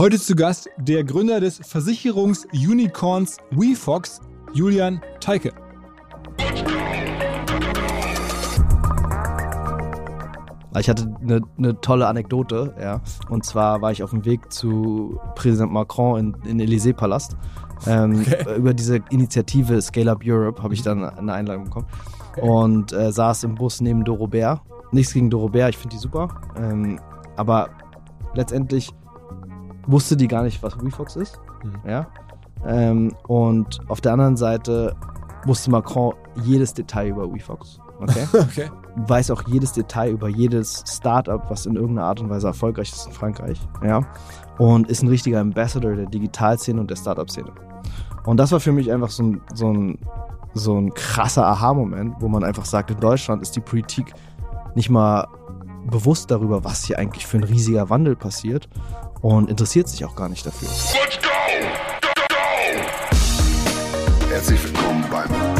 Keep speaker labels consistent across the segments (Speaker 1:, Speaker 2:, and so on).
Speaker 1: Heute zu Gast der Gründer des Versicherungsunicorns WeFox, Julian Teike.
Speaker 2: Ich hatte eine, eine, tolle Anekdote, ja. Und zwar war ich auf dem Weg zu Präsident Macron in, in Élysée-Palast. Ähm, okay. Über diese Initiative Scale Up Europe habe ich dann eine Einladung bekommen. Okay. Und äh, saß im Bus neben Dorobert. Nichts gegen Dorobert, ich finde die super. Ähm, aber letztendlich wusste die gar nicht, was WeFox ist. Mhm. Ja. Ähm, und auf der anderen Seite wusste Macron jedes Detail über WeFox. Okay? okay. Weiß auch jedes Detail über jedes Startup, was in irgendeiner Art und Weise erfolgreich ist in Frankreich. Ja. Und ist ein richtiger Ambassador der Digitalszene und der Startup-Szene. Und das war für mich einfach so ein, so ein, so ein krasser Aha-Moment, wo man einfach sagt, in Deutschland ist die Politik nicht mal bewusst darüber, was hier eigentlich für ein riesiger Wandel passiert und interessiert sich auch gar nicht dafür. Let's go! Go,
Speaker 3: go! Herzlich willkommen beim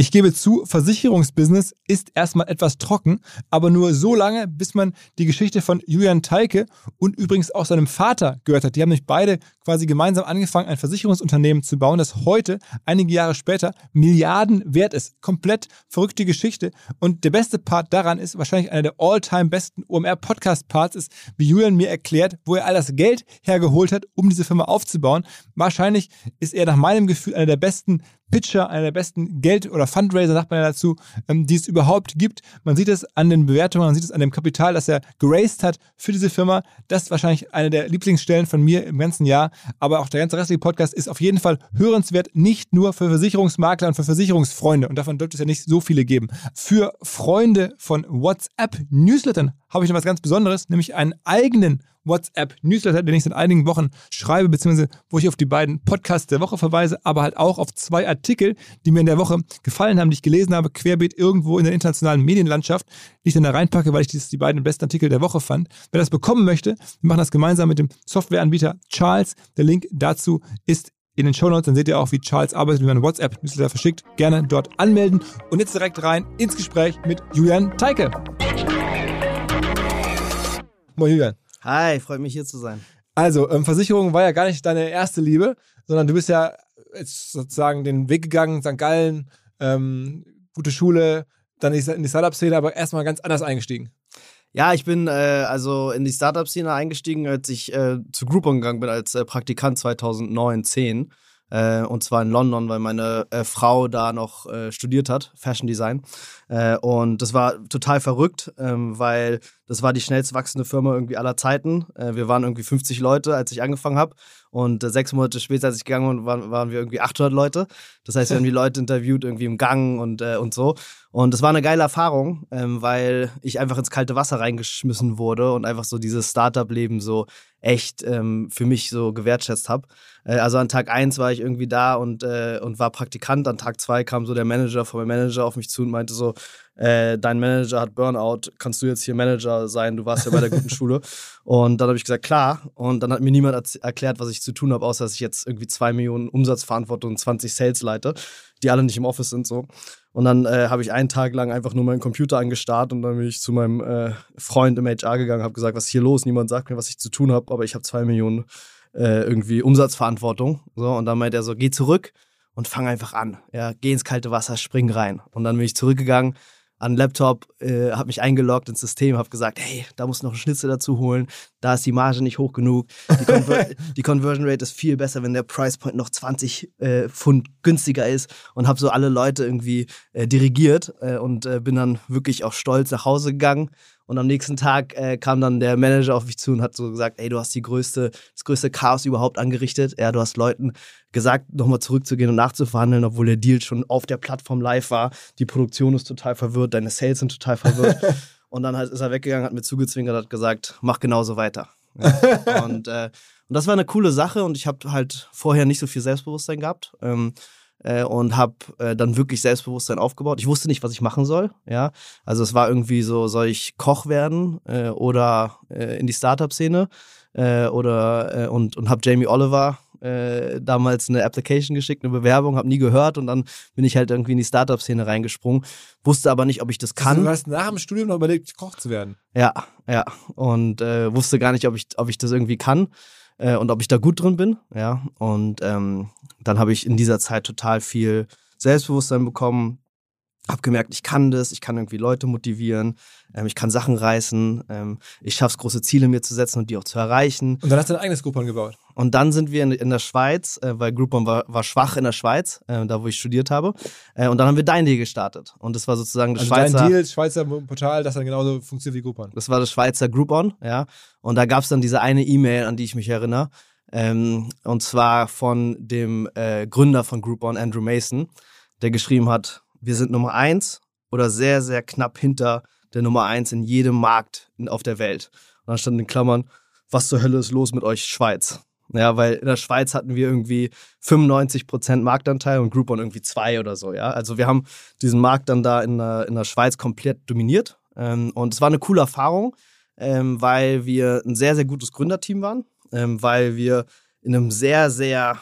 Speaker 1: Ich gebe zu, Versicherungsbusiness ist erstmal etwas trocken, aber nur so lange, bis man die Geschichte von Julian Teike und übrigens auch seinem Vater gehört hat. Die haben nämlich beide quasi gemeinsam angefangen, ein Versicherungsunternehmen zu bauen, das heute, einige Jahre später, Milliarden wert ist. Komplett verrückte Geschichte. Und der beste Part daran ist, wahrscheinlich einer der all-time besten OMR-Podcast-Parts ist, wie Julian mir erklärt, wo er all das Geld hergeholt hat, um diese Firma aufzubauen. Wahrscheinlich ist er nach meinem Gefühl einer der besten Pitcher, einer der besten Geld- oder Fundraiser, sagt man ja dazu, ähm, die es überhaupt gibt. Man sieht es an den Bewertungen, man sieht es an dem Kapital, das er geraced hat für diese Firma. Das ist wahrscheinlich eine der Lieblingsstellen von mir im ganzen Jahr. Aber auch der ganze restliche Podcast ist auf jeden Fall hörenswert, nicht nur für Versicherungsmakler und für Versicherungsfreunde. Und davon dürfte es ja nicht so viele geben. Für Freunde von WhatsApp-Newslettern habe ich noch was ganz Besonderes, nämlich einen eigenen WhatsApp-Newsletter, den ich seit einigen Wochen schreibe, beziehungsweise wo ich auf die beiden Podcasts der Woche verweise, aber halt auch auf zwei Artikel, die mir in der Woche gefallen haben, die ich gelesen habe, querbeet irgendwo in der internationalen Medienlandschaft, die ich dann da reinpacke, weil ich das die beiden besten Artikel der Woche fand. Wer das bekommen möchte, wir machen das gemeinsam mit dem Softwareanbieter Charles. Der Link dazu ist in den Show Notes, dann seht ihr auch, wie Charles arbeitet, wie man WhatsApp-Newsletter verschickt. Gerne dort anmelden. Und jetzt direkt rein ins Gespräch mit Julian Teike.
Speaker 2: Moin Julian. Hi, freut mich hier zu sein.
Speaker 1: Also, ähm, Versicherung war ja gar nicht deine erste Liebe, sondern du bist ja jetzt sozusagen den Weg gegangen, St. Gallen, ähm, gute Schule, dann in die Startup-Szene, aber erstmal ganz anders eingestiegen.
Speaker 2: Ja, ich bin äh, also in die Startup-Szene eingestiegen, als ich äh, zu Groupon gegangen bin als äh, Praktikant 2009, 10. Äh, und zwar in London, weil meine äh, Frau da noch äh, studiert hat, Fashion Design. Und das war total verrückt, ähm, weil Das war die schnellst wachsende Firma irgendwie aller Zeiten. Äh, wir waren irgendwie 50 Leute, als ich angefangen habe. Und äh, sechs Monate später, als ich gegangen bin, waren, waren wir irgendwie 800 Leute. Das heißt, wir haben die Leute interviewt irgendwie im Gang und, äh, und so. Und es war eine geile Erfahrung, ähm, weil ich einfach ins kalte Wasser reingeschmissen wurde und einfach so dieses Startup-Leben so echt ähm, für mich so gewertschätzt habe. Äh, also an Tag eins war ich irgendwie da und, äh, und war Praktikant. An Tag zwei kam so der Manager von meinem Manager auf mich zu und meinte so, äh, dein Manager hat Burnout, kannst du jetzt hier Manager sein? Du warst ja bei der guten Schule. Und dann habe ich gesagt, klar. Und dann hat mir niemand erklärt, was ich zu tun habe, außer dass ich jetzt irgendwie zwei Millionen Umsatzverantwortung und 20 Sales leite, die alle nicht im Office sind so. Und dann äh, habe ich einen Tag lang einfach nur meinen Computer angestarrt und dann bin ich zu meinem äh, Freund im HR gegangen, habe gesagt, was ist hier los? Niemand sagt mir, was ich zu tun habe, aber ich habe zwei Millionen äh, irgendwie Umsatzverantwortung. So, und dann meint er so, geh zurück und fang einfach an. Ja, geh ins kalte Wasser, spring rein. Und dann bin ich zurückgegangen an Laptop, äh, habe mich eingeloggt ins System, habe gesagt, hey, da muss noch ein Schnitzel dazu holen, da ist die Marge nicht hoch genug, die, Conver die Conversion Rate ist viel besser, wenn der Price Point noch 20 äh, Pfund günstiger ist. Und habe so alle Leute irgendwie äh, dirigiert äh, und äh, bin dann wirklich auch stolz nach Hause gegangen und am nächsten Tag äh, kam dann der Manager auf mich zu und hat so gesagt, ey, du hast die größte, das größte Chaos überhaupt angerichtet. Ja, du hast Leuten gesagt, nochmal zurückzugehen und nachzuverhandeln, obwohl der Deal schon auf der Plattform live war. Die Produktion ist total verwirrt, deine Sales sind total verwirrt. und dann ist er weggegangen, hat mir zugezwinkert, hat gesagt, mach genauso weiter. Ja. und, äh, und das war eine coole Sache und ich habe halt vorher nicht so viel Selbstbewusstsein gehabt. Ähm, äh, und habe äh, dann wirklich Selbstbewusstsein aufgebaut. Ich wusste nicht, was ich machen soll. Ja, also es war irgendwie so, soll ich Koch werden äh, oder äh, in die Startup-Szene äh, oder äh, und und habe Jamie Oliver damals eine Application geschickt, eine Bewerbung, habe nie gehört und dann bin ich halt irgendwie in die Startup-Szene reingesprungen, wusste aber nicht, ob ich das kann.
Speaker 1: Du hast nach dem Studium noch überlegt, Koch zu werden.
Speaker 2: Ja, ja und wusste gar nicht, ob ich ob ich das irgendwie kann äh, und ob ich da gut drin bin. Ja, und ähm, dann habe ich in dieser Zeit total viel Selbstbewusstsein bekommen, habe gemerkt, ich kann das, ich kann irgendwie Leute motivieren, ähm, ich kann Sachen reißen, ähm, ich schaffe es, große Ziele mir zu setzen und die auch zu erreichen.
Speaker 1: Und dann hast du dein eigenes Groupon gebaut.
Speaker 2: Und dann sind wir in, in der Schweiz, äh, weil Groupon war, war schwach in der Schweiz, äh, da wo ich studiert habe. Äh, und dann haben wir Dein Deal gestartet. Und das war sozusagen das
Speaker 1: also
Speaker 2: Schweizer.
Speaker 1: Dein Deal, Schweizer Portal, das dann genauso funktioniert wie Groupon.
Speaker 2: Das war das Schweizer Groupon, ja. Und da gab es dann diese eine E-Mail, an die ich mich erinnere. Ähm, und zwar von dem äh, Gründer von Groupon, Andrew Mason, der geschrieben hat, wir sind Nummer eins oder sehr, sehr knapp hinter der Nummer eins in jedem Markt auf der Welt. Und dann stand in Klammern, was zur Hölle ist los mit euch, Schweiz? Ja, weil in der Schweiz hatten wir irgendwie 95% Marktanteil und Groupon irgendwie zwei oder so, ja. Also wir haben diesen Markt dann da in der, in der Schweiz komplett dominiert. Ähm, und es war eine coole Erfahrung, ähm, weil wir ein sehr, sehr gutes Gründerteam waren, ähm, weil wir in einem sehr, sehr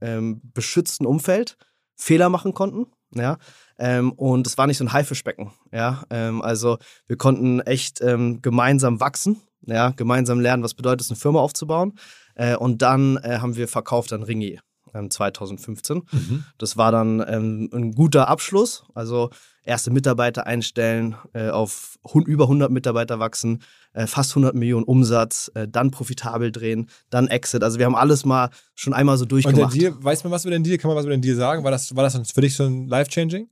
Speaker 2: ähm, beschützten Umfeld Fehler machen konnten. Ja, ähm, und es war nicht so ein Haifischbecken. Ja, ähm, also wir konnten echt ähm, gemeinsam wachsen, ja, gemeinsam lernen, was bedeutet es, eine Firma aufzubauen. Äh, und dann äh, haben wir verkauft an Ringier 2015. Mhm. Das war dann ähm, ein guter Abschluss. Also erste Mitarbeiter einstellen, äh, auf über 100 Mitarbeiter wachsen, äh, fast 100 Millionen Umsatz, äh, dann profitabel drehen, dann Exit. Also wir haben alles mal schon einmal so durchgemacht.
Speaker 1: Und der Deal, weiß man was über den Deal? Kann man was über den Deal sagen? War das, war das für dich schon life-changing?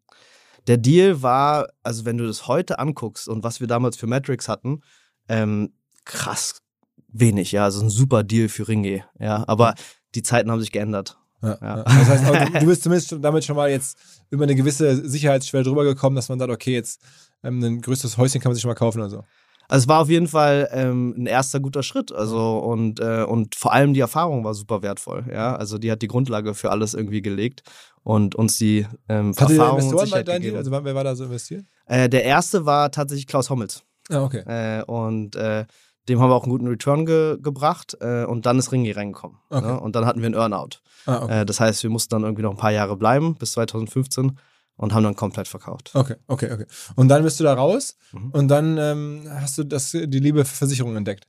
Speaker 2: Der Deal war, also wenn du das heute anguckst und was wir damals für Metrics hatten, ähm, krass wenig, ja, also ein super Deal für Ringe, ja, aber die Zeiten haben sich geändert.
Speaker 1: Ja, ja. Das heißt, du, du bist zumindest damit schon mal jetzt über eine gewisse Sicherheitsschwelle drüber gekommen, dass man sagt, okay, jetzt ähm, ein größeres Häuschen kann man sich schon mal kaufen oder so.
Speaker 2: Also es war auf jeden Fall ähm, ein erster guter Schritt. Also und, äh, und vor allem die Erfahrung war super wertvoll. Ja, also die hat die Grundlage für alles irgendwie gelegt und uns die ähm,
Speaker 1: Hatte
Speaker 2: Erfahrung
Speaker 1: Investoren und Sicherheit gegeben. Also wer war da so investiert?
Speaker 2: Äh, der erste war tatsächlich Klaus Hommels.
Speaker 1: Ah, okay.
Speaker 2: Äh, und äh, dem haben wir auch einen guten Return ge gebracht äh, und dann ist Ringi reingekommen. Okay. Ne? Und dann hatten wir einen Earnout. Ah, okay. äh, das heißt, wir mussten dann irgendwie noch ein paar Jahre bleiben bis 2015 und haben dann komplett verkauft.
Speaker 1: Okay, okay, okay. Und dann bist du da raus mhm. und dann ähm, hast du das, die Liebe für Versicherungen entdeckt.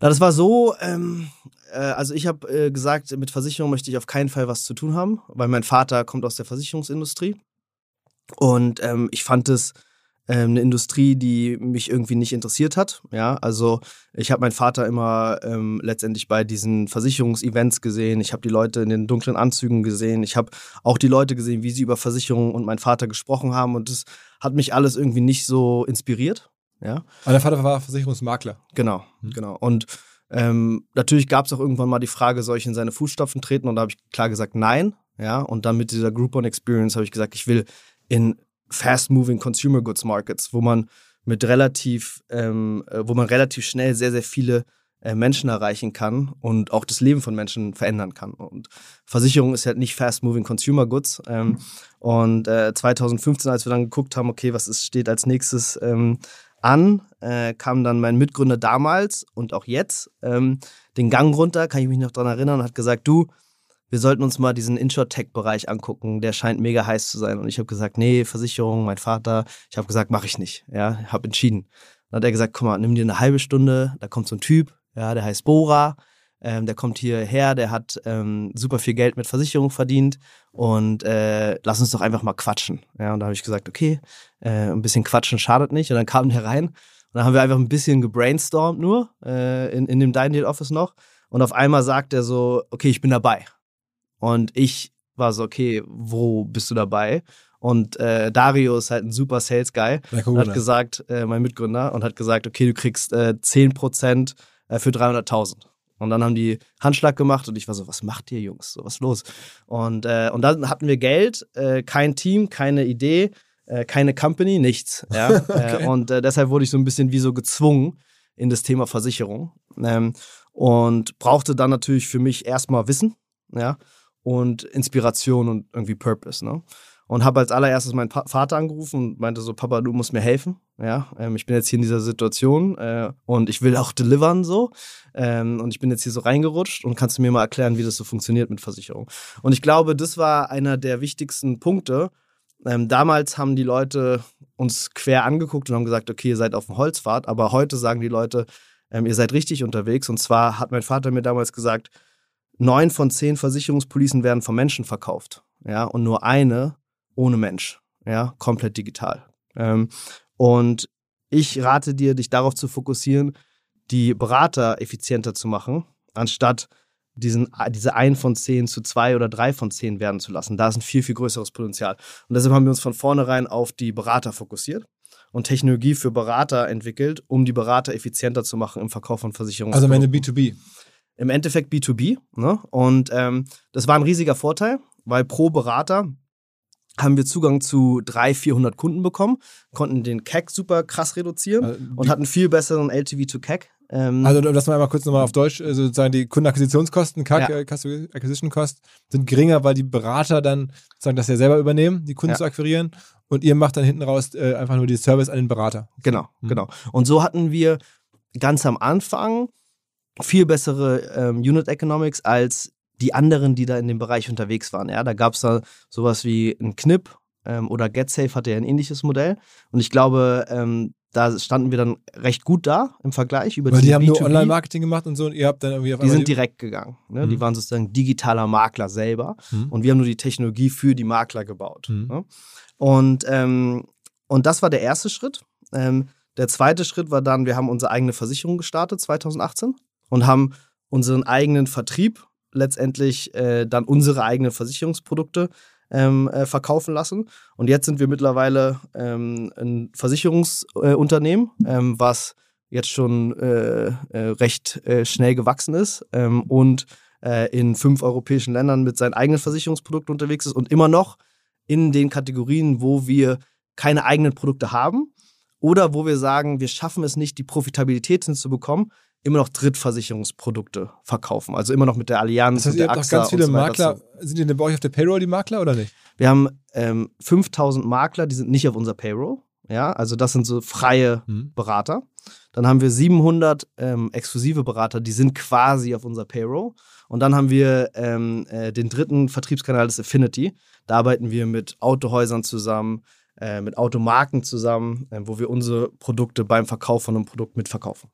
Speaker 2: Na, das war so, ähm, äh, also ich habe äh, gesagt, mit Versicherung möchte ich auf keinen Fall was zu tun haben, weil mein Vater kommt aus der Versicherungsindustrie. Und ähm, ich fand es ähm, eine Industrie, die mich irgendwie nicht interessiert hat. Ja, also ich habe meinen Vater immer ähm, letztendlich bei diesen Versicherungsevents gesehen. Ich habe die Leute in den dunklen Anzügen gesehen. Ich habe auch die Leute gesehen, wie sie über Versicherungen und meinen Vater gesprochen haben. Und das hat mich alles irgendwie nicht so inspiriert. Ja.
Speaker 1: Aber dein Vater war Versicherungsmakler.
Speaker 2: Genau,
Speaker 1: Mhm.
Speaker 2: genau. Und ähm, natürlich gab es auch irgendwann mal die Frage, soll ich in seine Fußstapfen treten? Und da habe ich klar gesagt, nein. Ja. Und dann mit dieser Groupon Experience habe ich gesagt, ich will in fast-moving Consumer Goods Markets, wo man mit relativ, ähm, äh, wo man relativ schnell sehr, sehr viele äh, Menschen erreichen kann und auch das Leben von Menschen verändern kann. Und Versicherung ist halt nicht fast-moving Consumer Goods. Ähm, und äh, 2015, als wir dann geguckt haben, okay, was ist, steht als nächstes ähm, an, äh, kam dann mein Mitgründer damals und auch jetzt ähm, den Gang runter, kann ich mich noch dran erinnern, und hat gesagt, du, wir sollten uns mal diesen Insurtech-Bereich angucken, der scheint mega heiß zu sein. Und ich habe gesagt, nee, Versicherung, mein Vater. Ich habe gesagt, mache ich nicht. Ja, habe entschieden. Dann hat er gesagt, guck mal, nimm dir eine halbe Stunde, da kommt so ein Typ, ja, der heißt Bora, ähm, der kommt hierher, der hat ähm, super viel Geld mit Versicherung verdient und äh, lass uns doch einfach mal quatschen. Ja, und da habe ich gesagt, okay, äh, ein bisschen quatschen schadet nicht. Und dann kam der rein und dann haben wir einfach ein bisschen gebrainstormt nur äh, in, in dem Dine Office noch. Und auf einmal sagt er so, okay, ich bin dabei. Und ich war so, okay, wo bist du dabei? Und äh, Dario ist halt ein super Sales Guy. Und hat gesagt, äh, mein Mitgründer, und hat gesagt, okay, du kriegst äh, 10% äh, für 300.000. Und dann haben die Handschlag gemacht und ich war so, was macht ihr Jungs? So, was ist los? Und, äh, und dann hatten wir Geld, äh, kein Team, keine Idee, äh, keine Company, nichts. Ja? äh, und äh, deshalb wurde ich so ein bisschen wie so gezwungen in das Thema Versicherung. Ähm, und brauchte dann natürlich für mich erstmal Wissen, ja, und Inspiration und irgendwie Purpose, ne? Und habe als allererstes meinen pa Vater angerufen und meinte so, Papa, du musst mir helfen, ja, ähm, ich bin jetzt hier in dieser Situation äh, und ich will auch delivern so ähm, und ich bin jetzt hier so reingerutscht und kannst du mir mal erklären, wie das so funktioniert mit Versicherung? Und ich glaube, das war einer der wichtigsten Punkte. Ähm, damals haben die Leute uns quer angeguckt und haben gesagt, okay, ihr seid auf dem Holzpfad, aber heute sagen die Leute, ähm, ihr seid richtig unterwegs. Und zwar hat mein Vater mir damals gesagt, neun von zehn Versicherungspolicen werden von Menschen verkauft, ja, und nur eine ohne Mensch, ja, komplett digital. Ähm, und ich rate dir, dich darauf zu fokussieren, die Berater effizienter zu machen, anstatt diesen, diese ein von zehn zu zwei oder drei von zehn werden zu lassen. Da ist ein viel, viel größeres Potenzial. Und deshalb haben wir uns von vornherein auf die Berater fokussiert und Technologie für Berater entwickelt, um die Berater effizienter zu machen im Verkauf von Versicherungen.
Speaker 1: Also am Ende B2B.
Speaker 2: Im Endeffekt B2B. Ne? Und ähm, das war ein riesiger Vorteil, weil pro Berater haben wir Zugang zu 300, 400 Kunden bekommen, konnten den CAC super krass reduzieren
Speaker 1: Also,
Speaker 2: und hatten viel besseren LTV to CAC. Ähm,
Speaker 1: Also lass mal einmal kurz nochmal auf Deutsch, äh, sozusagen die Kundenakquisitionskosten, CAC,
Speaker 2: Ja.
Speaker 1: äh, Acquisition Cost, sind geringer, weil die Berater dann sozusagen das ja selber übernehmen, die Kunden
Speaker 2: Ja.
Speaker 1: zu akquirieren und ihr macht dann hinten raus äh, einfach nur die Service an den Berater.
Speaker 2: Genau,
Speaker 1: Mhm.
Speaker 2: genau. Und so hatten wir ganz am Anfang viel bessere ähm, Unit Economics als die anderen, die da in dem Bereich unterwegs waren. Ja, da gab es da sowas wie ein Knipp ähm, oder GetSafe hatte ja ein ähnliches Modell. Und ich glaube, ähm, da standen wir dann recht gut da im Vergleich über
Speaker 1: Weil die haben nur
Speaker 2: B2B.
Speaker 1: Online-Marketing gemacht und so und ihr habt dann irgendwie auf
Speaker 2: Die sind direkt gegangen. Ne? Die
Speaker 1: Mhm.
Speaker 2: waren sozusagen digitaler Makler selber.
Speaker 1: Mhm.
Speaker 2: Und wir haben nur die Technologie für die Makler gebaut.
Speaker 1: Mhm.
Speaker 2: Ne? Und, ähm, und das war der erste Schritt. Ähm, der zweite Schritt war dann, wir haben unsere eigene Versicherung gestartet 2018 und haben unseren eigenen Vertrieb letztendlich äh, dann unsere eigenen Versicherungsprodukte ähm, äh, verkaufen lassen. Und jetzt sind wir mittlerweile ähm, ein Versicherungsunternehmen, äh, Unternehmen, ähm, was jetzt schon äh, äh, recht äh, schnell gewachsen ist ähm, und äh, in fünf europäischen Ländern mit seinen eigenen Versicherungsprodukten unterwegs ist und immer noch in den Kategorien, wo wir keine eigenen Produkte haben oder wo wir sagen, wir schaffen es nicht, die Profitabilität hinzubekommen, immer noch Drittversicherungsprodukte verkaufen. Also immer noch mit der Allianz
Speaker 1: Das heißt, ihr habt
Speaker 2: AXA
Speaker 1: ganz viele
Speaker 2: so
Speaker 1: Makler. Sind die denn bei euch auf der Payroll, die Makler, oder nicht?
Speaker 2: Wir haben ähm, 5000 Makler, die sind nicht auf unserer Payroll. Ja, also das sind so freie
Speaker 1: Hm.
Speaker 2: Berater. Dann haben wir 700 ähm, exklusive Berater, die sind quasi auf unserer Payroll. Und dann haben wir ähm, äh, den dritten Vertriebskanal, das Affinity. Da arbeiten wir mit Autohäusern zusammen, äh, mit Automarken zusammen, äh, wo wir unsere Produkte beim Verkauf von einem Produkt mitverkaufen.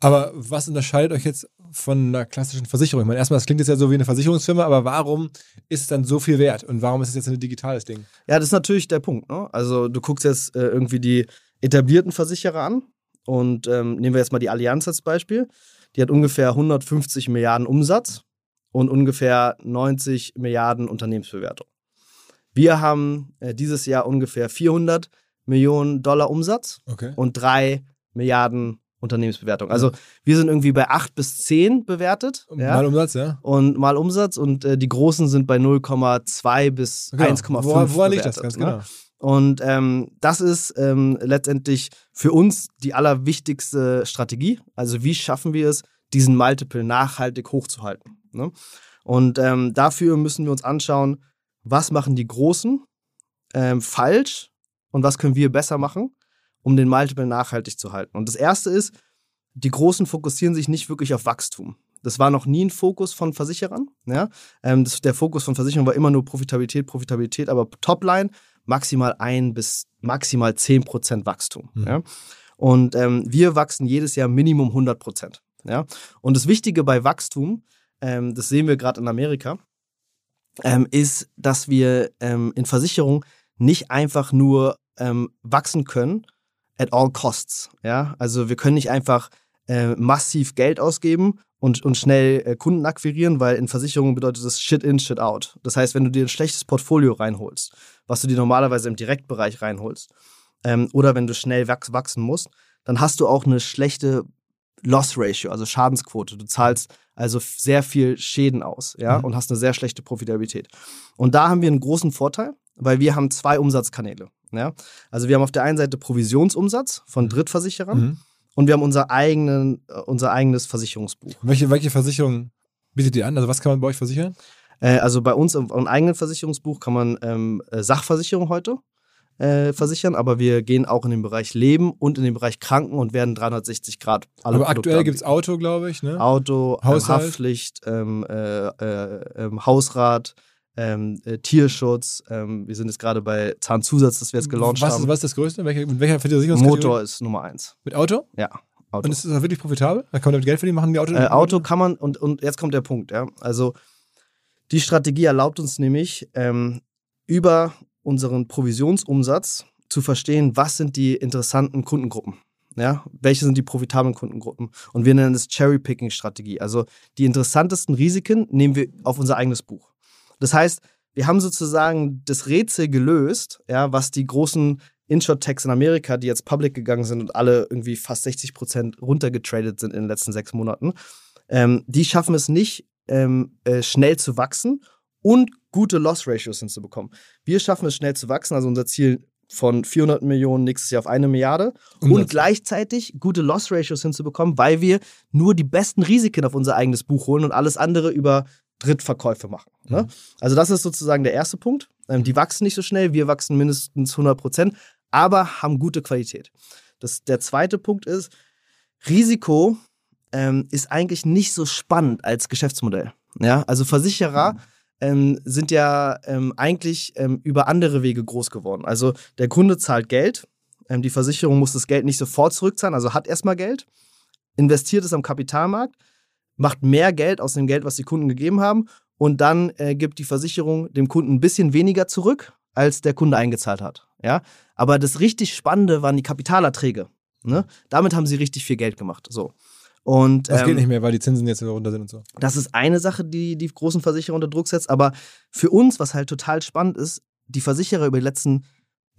Speaker 1: Aber was unterscheidet euch jetzt von einer klassischen Versicherung? Ich meine, erstmal, das klingt jetzt ja so wie eine Versicherungsfirma, aber warum ist es dann so viel wert? Und warum ist es jetzt ein digitales Ding?
Speaker 2: Ja, das ist natürlich der Punkt. Ne? Also du guckst jetzt äh, irgendwie die etablierten Versicherer an und ähm, nehmen wir jetzt mal die Allianz als Beispiel. Die hat ungefähr 150 Milliarden Umsatz und ungefähr 90 Milliarden Unternehmensbewertung. Wir haben äh, dieses Jahr ungefähr 400 Millionen Dollar Umsatz
Speaker 1: Okay.
Speaker 2: und drei Milliarden Unternehmensbewertung. Also wir sind irgendwie bei 8 bis 10 bewertet. Ja?
Speaker 1: Mal Umsatz, ja.
Speaker 2: Und mal Umsatz und äh, die großen sind bei 0,2 bis
Speaker 1: Genau.
Speaker 2: 1,5.
Speaker 1: Woran, woran liegt das ganz
Speaker 2: ne?
Speaker 1: genau?
Speaker 2: Und ähm, das ist ähm, letztendlich für uns die allerwichtigste Strategie. Also wie schaffen wir es, diesen Multiple nachhaltig hochzuhalten? Ne? Und ähm, dafür müssen wir uns anschauen, was machen die Großen ähm, falsch und was können wir besser machen, um den Multiple nachhaltig zu halten. Und das Erste ist, die Großen fokussieren sich nicht wirklich auf Wachstum. Das war noch nie ein Fokus von Versicherern. Ja? Ähm, das, der Fokus von Versicherern war immer nur Profitabilität, Profitabilität, aber Topline maximal ein bis maximal 10 Prozent Wachstum.
Speaker 1: Mhm.
Speaker 2: Ja? Und ähm, wir wachsen jedes Jahr Minimum 100 Prozent. Ja? Und das Wichtige bei Wachstum, ähm, das sehen wir gerade in Amerika, ähm, ist, dass wir ähm, in Versicherung nicht einfach nur ähm, wachsen können at all costs. Ja? Also wir können nicht einfach äh, massiv Geld ausgeben und, und schnell äh, Kunden akquirieren, weil in Versicherungen bedeutet das Shit in, Shit out. Das heißt, wenn du dir ein schlechtes Portfolio reinholst, was du dir normalerweise im Direktbereich reinholst, ähm, oder wenn du schnell wach wachsen musst, dann hast du auch eine schlechte Loss Ratio, also Schadensquote. Du zahlst also sehr viel Schäden aus, ja,
Speaker 1: Mhm.
Speaker 2: und hast eine sehr schlechte Profitabilität. Und da haben wir einen großen Vorteil, weil wir haben zwei Umsatzkanäle, ja. Also wir haben auf der einen Seite Provisionsumsatz von Drittversicherern
Speaker 1: Mhm.
Speaker 2: und wir haben unser, eigenen, äh, unser eigenes Versicherungsbuch.
Speaker 1: Welche, welche Versicherung bietet ihr an? Also was kann man bei euch versichern?
Speaker 2: Äh, also bei uns im, im eigenen Versicherungsbuch kann man ähm, äh, Sachversicherung heute äh, versichern, aber wir gehen auch in den Bereich Leben und in den Bereich Kranken und werden 360 Grad alle
Speaker 1: Aber
Speaker 2: Produkte
Speaker 1: aktuell gibt es. Auto, glaube ich, ne?
Speaker 2: Auto, ähm. Haftpflicht, ähm, äh, äh, ähm, Hausrat, ähm, äh, Tierschutz. Ähm, wir sind jetzt gerade bei Zahnzusatz, das wir jetzt gelauncht
Speaker 1: was,
Speaker 2: haben.
Speaker 1: Ist, was ist das Größte? Welche, mit welcher Versicherungskategorie?
Speaker 2: Motor ist Nummer eins.
Speaker 1: Mit Auto?
Speaker 2: Ja, Auto.
Speaker 1: Und ist das wirklich profitabel? Da kann man damit Geld verdienen? Machen die Auto?
Speaker 2: Äh, Auto kann man, und, und jetzt kommt der Punkt, ja. Also die Strategie erlaubt uns nämlich, ähm, über unseren Provisionsumsatz zu verstehen, was sind die interessanten Kundengruppen. Ja, welche sind die profitablen Kundengruppen? Und wir nennen es Cherry-Picking-Strategie. Also die interessantesten Risiken nehmen wir auf unser eigenes Buch. Das heißt, wir haben sozusagen das Rätsel gelöst, ja, was die großen Inshort-Techs in Amerika, die jetzt public gegangen sind und alle irgendwie fast 60 Prozent runtergetradet sind in den letzten sechs Monaten, ähm, die schaffen es nicht, ähm, äh, schnell zu wachsen und gute Loss-Ratios hinzubekommen. Wir schaffen es schnell zu wachsen, also unser Ziel von 400 Millionen nächstes Jahr auf eine Milliarde und
Speaker 1: Umsatz.
Speaker 2: gleichzeitig gute Loss-Ratios hinzubekommen, weil wir nur die besten Risiken auf unser eigenes Buch holen und alles andere über Drittverkäufe machen. Ne?
Speaker 1: Mhm.
Speaker 2: Also das ist sozusagen der erste Punkt. Ähm, die wachsen nicht so schnell, wir wachsen mindestens 100 Prozent, aber haben gute Qualität. Das, der zweite Punkt ist, Risiko ähm, ist eigentlich nicht so spannend als Geschäftsmodell. Ja, also Versicherer ähm, sind ja ähm, eigentlich ähm, über andere Wege groß geworden. Also der Kunde zahlt Geld, ähm, die Versicherung muss das Geld nicht sofort zurückzahlen, also hat erstmal Geld, investiert es am Kapitalmarkt, macht mehr Geld aus dem Geld, was die Kunden gegeben haben und dann äh, gibt die Versicherung dem Kunden ein bisschen weniger zurück, als der Kunde eingezahlt hat. Ja? Aber das richtig Spannende waren die Kapitalerträge. Ne? Damit haben sie richtig viel Geld gemacht. So. Und,
Speaker 1: Das geht
Speaker 2: ähm,
Speaker 1: nicht mehr, weil die Zinsen jetzt runter sind und so.
Speaker 2: das ist eine Sache, die die großen Versicherer unter Druck setzt. Aber für uns, was halt total spannend ist, die Versicherer über die letzten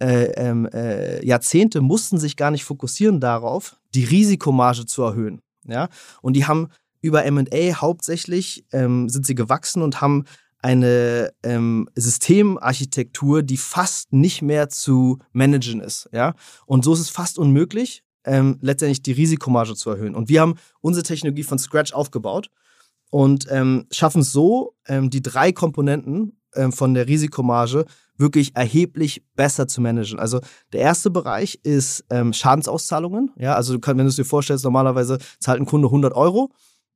Speaker 2: äh, ähm, äh, Jahrzehnte mussten sich gar nicht fokussieren darauf, die Risikomarge zu erhöhen. Ja? Und die haben über MA hauptsächlich ähm, sind sie gewachsen und haben eine ähm, Systemarchitektur, die fast nicht mehr zu managen ist. Ja? Und so ist es fast unmöglich, ähm, letztendlich die Risikomarge zu erhöhen. Und wir haben unsere Technologie von Scratch aufgebaut und ähm, schaffen es so, ähm, die drei Komponenten ähm, von der Risikomarge wirklich erheblich besser zu managen. Also der erste Bereich ist ähm, Schadensauszahlungen. Ja, also du kann, wenn du es dir vorstellst, normalerweise zahlt ein Kunde 100 Euro,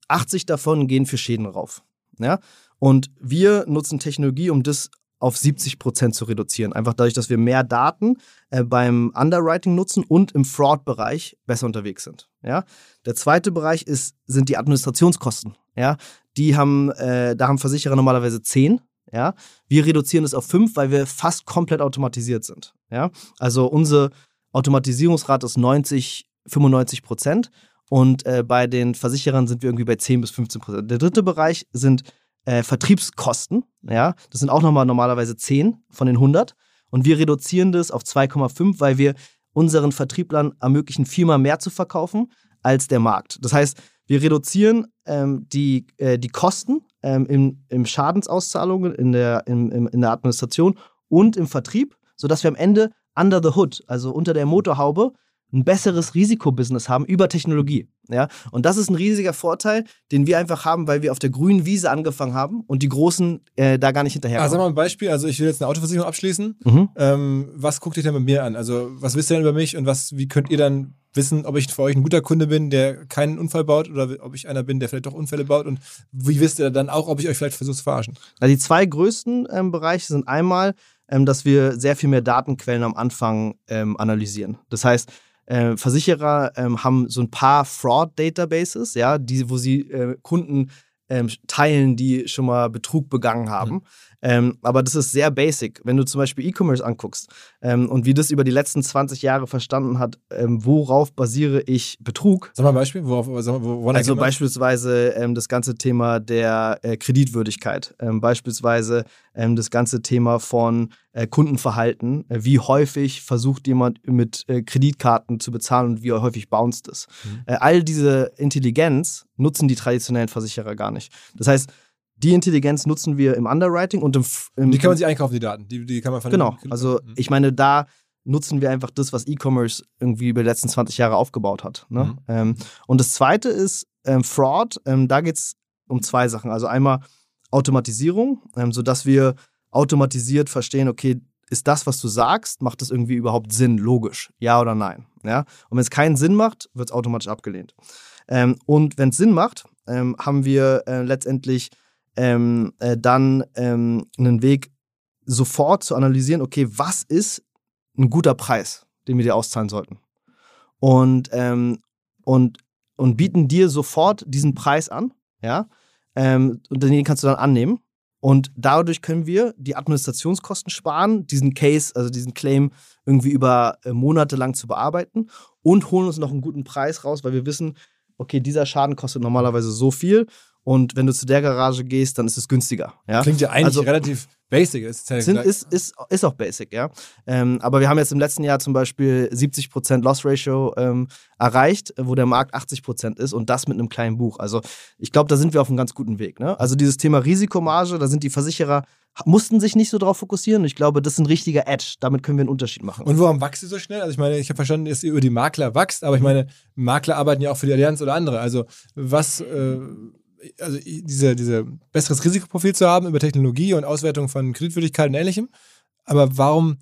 Speaker 2: 80 davon gehen für Schäden rauf. Ja, und wir nutzen Technologie, um das auf 70 Prozent zu reduzieren. Einfach dadurch, dass wir mehr Daten äh, beim Underwriting nutzen und im Fraud-Bereich besser unterwegs sind. Ja? Der zweite Bereich ist, sind die Administrationskosten. Ja? Die haben, äh, da haben Versicherer normalerweise 10. Ja? Wir reduzieren es auf 5, weil wir fast komplett automatisiert sind. Ja? Also unsere Automatisierungsrate ist 90, 95 Prozent. Und äh, bei den Versicherern sind wir irgendwie bei 10 bis 15 Prozent. Der dritte Bereich sind äh, Vertriebskosten. Ja, das sind auch nochmal normalerweise 10 von den 100. Und wir reduzieren das auf 2,5, weil wir unseren Vertrieblern ermöglichen, viermal mehr zu verkaufen als der Markt. Das heißt, wir reduzieren ähm, die, äh, die Kosten ähm, im, im Schadensauszahlungen, in der, im, im, in der Administration und im Vertrieb, sodass wir am Ende under the hood, also unter der Motorhaube, ein besseres Risikobusiness haben über Technologie. Ja? Und das ist ein riesiger Vorteil, den wir einfach haben, weil wir auf der grünen Wiese angefangen haben und die Großen äh, da gar nicht hinterher
Speaker 1: Also sag mal ein Beispiel, also ich will jetzt eine Autoversicherung abschließen. Mhm. Ähm, was guckt ihr denn mit mir an? Also was wisst ihr denn über mich und was, wie könnt ihr dann wissen, ob ich für euch ein guter Kunde bin, der keinen Unfall baut oder ob ich einer bin, der vielleicht doch Unfälle baut und wie wisst ihr dann auch, ob ich euch vielleicht versuche zu verarschen?
Speaker 2: Also die zwei größten ähm, Bereiche sind einmal, ähm, dass wir sehr viel mehr Datenquellen am Anfang ähm, analysieren. Das heißt, äh, Versicherer ähm, haben so ein paar Fraud-Databases, ja, die, wo sie äh, Kunden ähm, teilen, die schon mal Betrug begangen haben. Mhm. Ähm, aber das ist sehr basic. Wenn du zum Beispiel E-Commerce anguckst ähm, und wie das über die letzten 20 Jahre verstanden hat, ähm, worauf basiere ich Betrug?
Speaker 1: Sag mal ein Beispiel. Worauf, sag
Speaker 2: mal, wo, also beispielsweise ähm, das ganze Thema der äh, Kreditwürdigkeit. Ähm, beispielsweise ähm, das ganze Thema von äh, Kundenverhalten. Äh, wie häufig versucht jemand mit äh, Kreditkarten zu bezahlen und wie häufig bounced es. Mhm. Äh, all diese Intelligenz nutzen die traditionellen Versicherer gar nicht. Das heißt, die Intelligenz nutzen wir im Underwriting und im. im
Speaker 1: die kann man sich einkaufen, die Daten. Die, die kann man
Speaker 2: Genau. Also, mhm. ich meine, da nutzen wir einfach das, was E-Commerce irgendwie über die letzten 20 Jahre aufgebaut hat. Ne? Mhm. Ähm, und das zweite ist ähm, Fraud. Ähm, da geht es um zwei Sachen. Also einmal Automatisierung, ähm, sodass wir automatisiert verstehen, okay, ist das, was du sagst, macht das irgendwie überhaupt Sinn, logisch? Ja oder nein? Ja? Und wenn es keinen Sinn macht, wird es automatisch abgelehnt. Ähm, und wenn es Sinn macht, ähm, haben wir äh, letztendlich ähm, äh, dann ähm, einen Weg, sofort zu analysieren, okay, was ist ein guter Preis, den wir dir auszahlen sollten? Und, ähm, und, und bieten dir sofort diesen Preis an, ja, ähm, und den kannst du dann annehmen. Und dadurch können wir die Administrationskosten sparen, diesen Case, also diesen Claim irgendwie über äh, Monate lang zu bearbeiten und holen uns noch einen guten Preis raus, weil wir wissen, okay, dieser Schaden kostet normalerweise so viel und wenn du zu der Garage gehst, dann ist es günstiger. Ja?
Speaker 1: Klingt ja eigentlich also, relativ basic. Ist,
Speaker 2: ja sind, ist, ist, ist auch basic, ja. Ähm, aber wir haben jetzt im letzten Jahr zum Beispiel 70% Loss Ratio ähm, erreicht, wo der Markt 80% ist und das mit einem kleinen Buch. Also ich glaube, da sind wir auf einem ganz guten Weg. Ne? Also dieses Thema Risikomarge, da sind die Versicherer mussten sich nicht so drauf fokussieren. Ich glaube, das ist ein richtiger Edge. Damit können wir einen Unterschied machen.
Speaker 1: Und warum wächst ihr so schnell? Also ich meine, ich habe verstanden, dass ihr über die Makler wächst, aber ich meine, Makler arbeiten ja auch für die Allianz oder andere. Also was äh, also diese, diese besseres Risikoprofil zu haben über Technologie und Auswertung von Kreditwürdigkeit und ähnlichem. Aber warum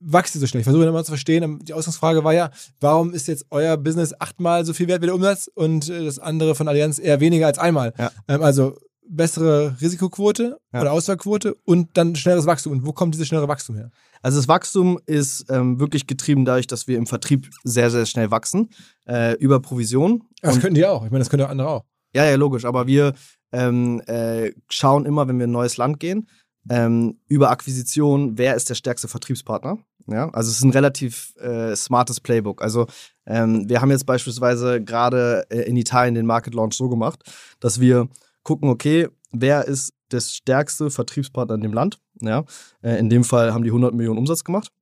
Speaker 1: wächst ihr so schnell? Ich versuche immer zu verstehen. Die Ausgangsfrage war ja, warum ist jetzt euer Business achtmal so viel wert wie der Umsatz und äh, das andere von Allianz eher weniger als einmal? Ja. Ähm, also bessere Risikoquote ja. oder Auswahlquote und dann schnelleres Wachstum. Und wo kommt dieses schnellere Wachstum her?
Speaker 2: Also das Wachstum ist ähm, wirklich getrieben dadurch, dass wir im Vertrieb sehr, sehr schnell wachsen, äh, über Provision.
Speaker 1: Das könnten die auch. Ich meine, das können auch andere auch.
Speaker 2: Ja, ja, logisch. Aber wir ähm, äh, schauen immer, wenn wir in ein neues Land gehen, ähm, über Akquisition, wer ist der stärkste Vertriebspartner. Ja, also es ist ein relativ äh, smartes Playbook. Also ähm, wir haben jetzt beispielsweise gerade äh, in Italien den Market Launch so gemacht, dass wir gucken, okay, wer ist der stärkste Vertriebspartner in dem Land? Ja, äh, in dem Fall haben die 100 Millionen Umsatz gemacht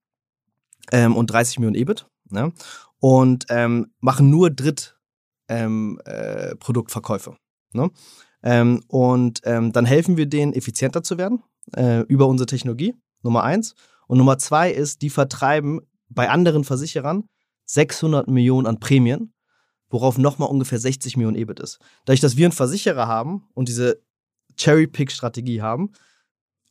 Speaker 2: ähm, und 30 Millionen EBIT. Ja, und ähm, machen nur Dritt ähm, äh, Produktverkäufe. Ne? Ähm, und ähm, dann helfen wir denen, effizienter zu werden äh, über unsere Technologie, Nummer eins. Und Nummer zwei ist, die vertreiben bei anderen Versicherern 600 Millionen an Prämien, worauf nochmal ungefähr 60 Millionen EBIT ist. Dadurch, dass wir einen Versicherer haben und diese Cherry-Pick-Strategie haben,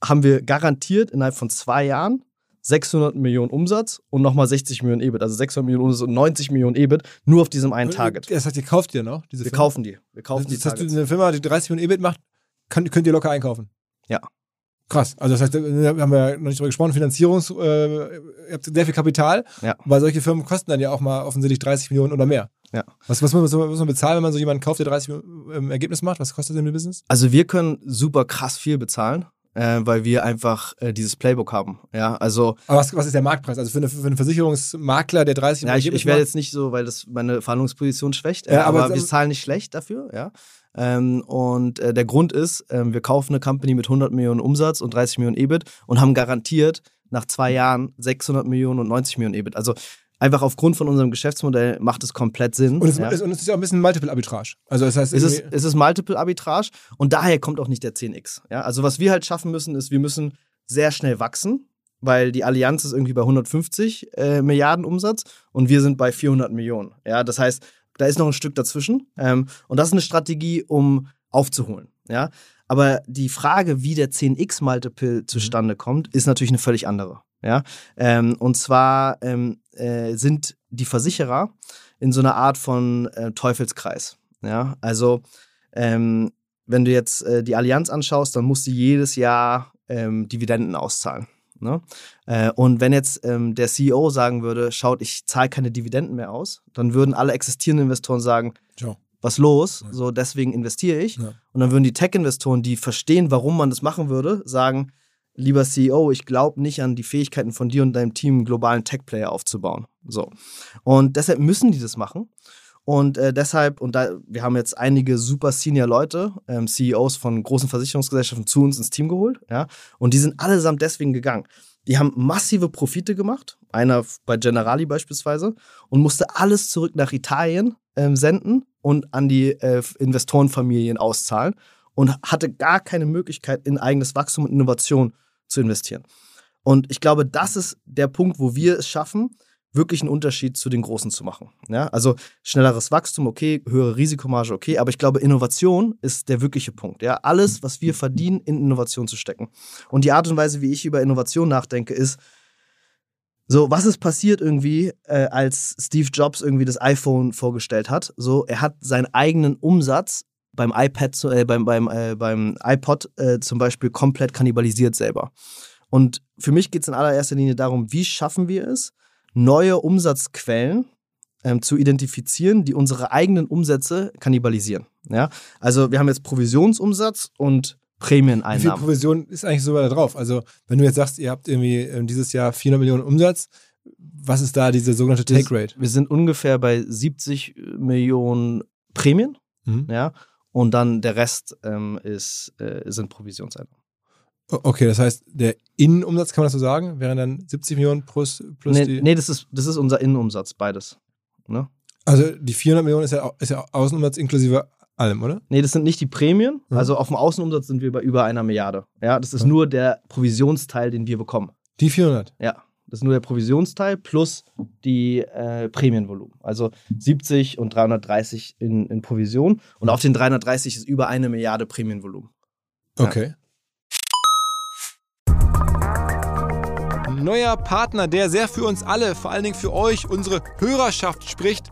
Speaker 2: haben wir garantiert innerhalb von zwei Jahren 600 Millionen Umsatz und nochmal 60 Millionen EBIT. Also 600 Millionen Umsatz und 90 Millionen EBIT nur auf diesem einen Target.
Speaker 1: Das heißt, ihr kauft die noch?
Speaker 2: Diese wir Firma? kaufen die. Wir kaufen
Speaker 1: das,
Speaker 2: die
Speaker 1: Das heißt, eine Firma, die 30 Millionen EBIT macht, kann, könnt ihr locker einkaufen?
Speaker 2: Ja.
Speaker 1: Krass. Also das heißt, da haben wir noch nicht drüber gesprochen, Finanzierungs, äh, ihr habt sehr viel Kapital, ja. weil solche Firmen kosten dann ja auch mal offensichtlich 30 Millionen oder mehr.
Speaker 2: Ja.
Speaker 1: Was, was, muss, man, muss man bezahlen, wenn man so jemanden kauft, der 30 Millionen im Ergebnis macht? Was kostet denn im Business?
Speaker 2: Also wir können super krass viel bezahlen äh, weil wir einfach äh, dieses Playbook haben. Ja, also.
Speaker 1: Aber was, was ist der Marktpreis? Also für, eine, für einen Versicherungsmakler, der 30
Speaker 2: Ja, ich, ich werde jetzt nicht so, weil das meine Verhandlungsposition schwächt, ja, aber, aber wir zahlen nicht schlecht dafür, ja. Ähm, und äh, der Grund ist, ähm, wir kaufen eine Company mit 100 Millionen Umsatz und 30 Millionen EBIT und haben garantiert nach zwei Jahren 600 Millionen und 90 Millionen EBIT. Also einfach aufgrund von unserem Geschäftsmodell macht es komplett Sinn.
Speaker 1: Und es,
Speaker 2: ja.
Speaker 1: ist, und es ist ja auch ein bisschen Multiple Arbitrage. Also das heißt,
Speaker 2: es ist, es ist Multiple Arbitrage und daher kommt auch nicht der 10x. Ja? Also was wir halt schaffen müssen, ist, wir müssen sehr schnell wachsen, weil die Allianz ist irgendwie bei 150 äh, Milliarden Umsatz und wir sind bei 400 Millionen. Ja? Das heißt, da ist noch ein Stück dazwischen ähm, und das ist eine Strategie, um aufzuholen. Ja? Aber die Frage, wie der 10x-Multiple zustande kommt, ist natürlich eine völlig andere. Ja? Ähm, und zwar ähm, äh, sind die Versicherer in so einer Art von äh, Teufelskreis. Ja? Also, ähm, wenn du jetzt äh, die Allianz anschaust, dann musst du jedes Jahr ähm, Dividenden auszahlen. Ne? Äh, und wenn jetzt ähm, der CEO sagen würde, schaut, ich zahle keine Dividenden mehr aus, dann würden alle existierenden Investoren sagen,
Speaker 1: Ciao.
Speaker 2: was los? So, deswegen investiere ich.
Speaker 1: Ja.
Speaker 2: Und dann würden die Tech-Investoren, die verstehen, warum man das machen würde, sagen, lieber CEO, ich glaube nicht an die Fähigkeiten von dir und deinem Team, einen globalen Tech-Player aufzubauen. So. Und deshalb müssen die das machen. Und äh, deshalb, und da, wir haben jetzt einige super Senior Leute, ähm, CEOs von großen Versicherungsgesellschaften zu uns ins Team geholt, ja, und die sind allesamt deswegen gegangen. Die haben massive Profite gemacht, einer bei Generali beispielsweise, und musste alles zurück nach Italien ähm, senden und an die äh, Investorenfamilien auszahlen und hatte gar keine Möglichkeit, in eigenes Wachstum und Innovation zu investieren. Und ich glaube, das ist der Punkt, wo wir es schaffen, wirklich einen Unterschied zu den Großen zu machen. Ja, also schnelleres Wachstum, okay, höhere Risikomarge, okay, aber ich glaube, Innovation ist der wirkliche Punkt. Ja, alles, was wir verdienen, in Innovation zu stecken. Und die Art und Weise, wie ich über Innovation nachdenke, ist, so, was ist passiert irgendwie, äh, als Steve Jobs irgendwie das iPhone vorgestellt hat? So, er hat seinen eigenen Umsatz beim iPad, äh, beim, beim, äh, beim iPod äh, zum Beispiel komplett kannibalisiert selber. Und für mich geht es in allererster Linie darum, wie schaffen wir es, neue Umsatzquellen ähm, zu identifizieren, die unsere eigenen Umsätze kannibalisieren. Ja? Also wir haben jetzt Provisionsumsatz und
Speaker 1: Wie viel
Speaker 2: Prämieneinnahmen.
Speaker 1: Provision ist eigentlich so da drauf? Also, wenn du jetzt sagst, ihr habt irgendwie ähm, dieses Jahr 400 Millionen Umsatz, was ist da diese sogenannte Take Rate?
Speaker 2: Wir sind ungefähr bei 70 Millionen Prämien,
Speaker 1: Mhm.
Speaker 2: ja, und dann der Rest ähm, ist, äh, sind Provisionseinnahmen.
Speaker 1: Okay, das heißt, der Innenumsatz, kann man das so sagen, wären dann 70 Millionen plus, plus
Speaker 2: Nee,
Speaker 1: die.
Speaker 2: nee das, ist, das ist unser Innenumsatz, beides. Ne?
Speaker 1: Also, die 400 Millionen ist ja, ist ja Außenumsatz inklusive allem, oder?
Speaker 2: Nee, das sind nicht die Prämien.
Speaker 1: Mhm.
Speaker 2: Also auf dem Außenumsatz sind wir bei über einer Milliarde. Ja, das ist
Speaker 1: Ja.
Speaker 2: nur der Provisionsteil, den wir bekommen.
Speaker 1: Die 400.
Speaker 2: Ja, das ist nur der Provisionsteil plus die äh, Prämienvolumen. Also 70 und 330 in, in Provision. Und auf den 330 ist über eine Milliarde Prämienvolumen. Ja.
Speaker 1: Okay. Neuer Partner, der sehr für uns alle, vor allen Dingen für euch, unsere Hörerschaft spricht.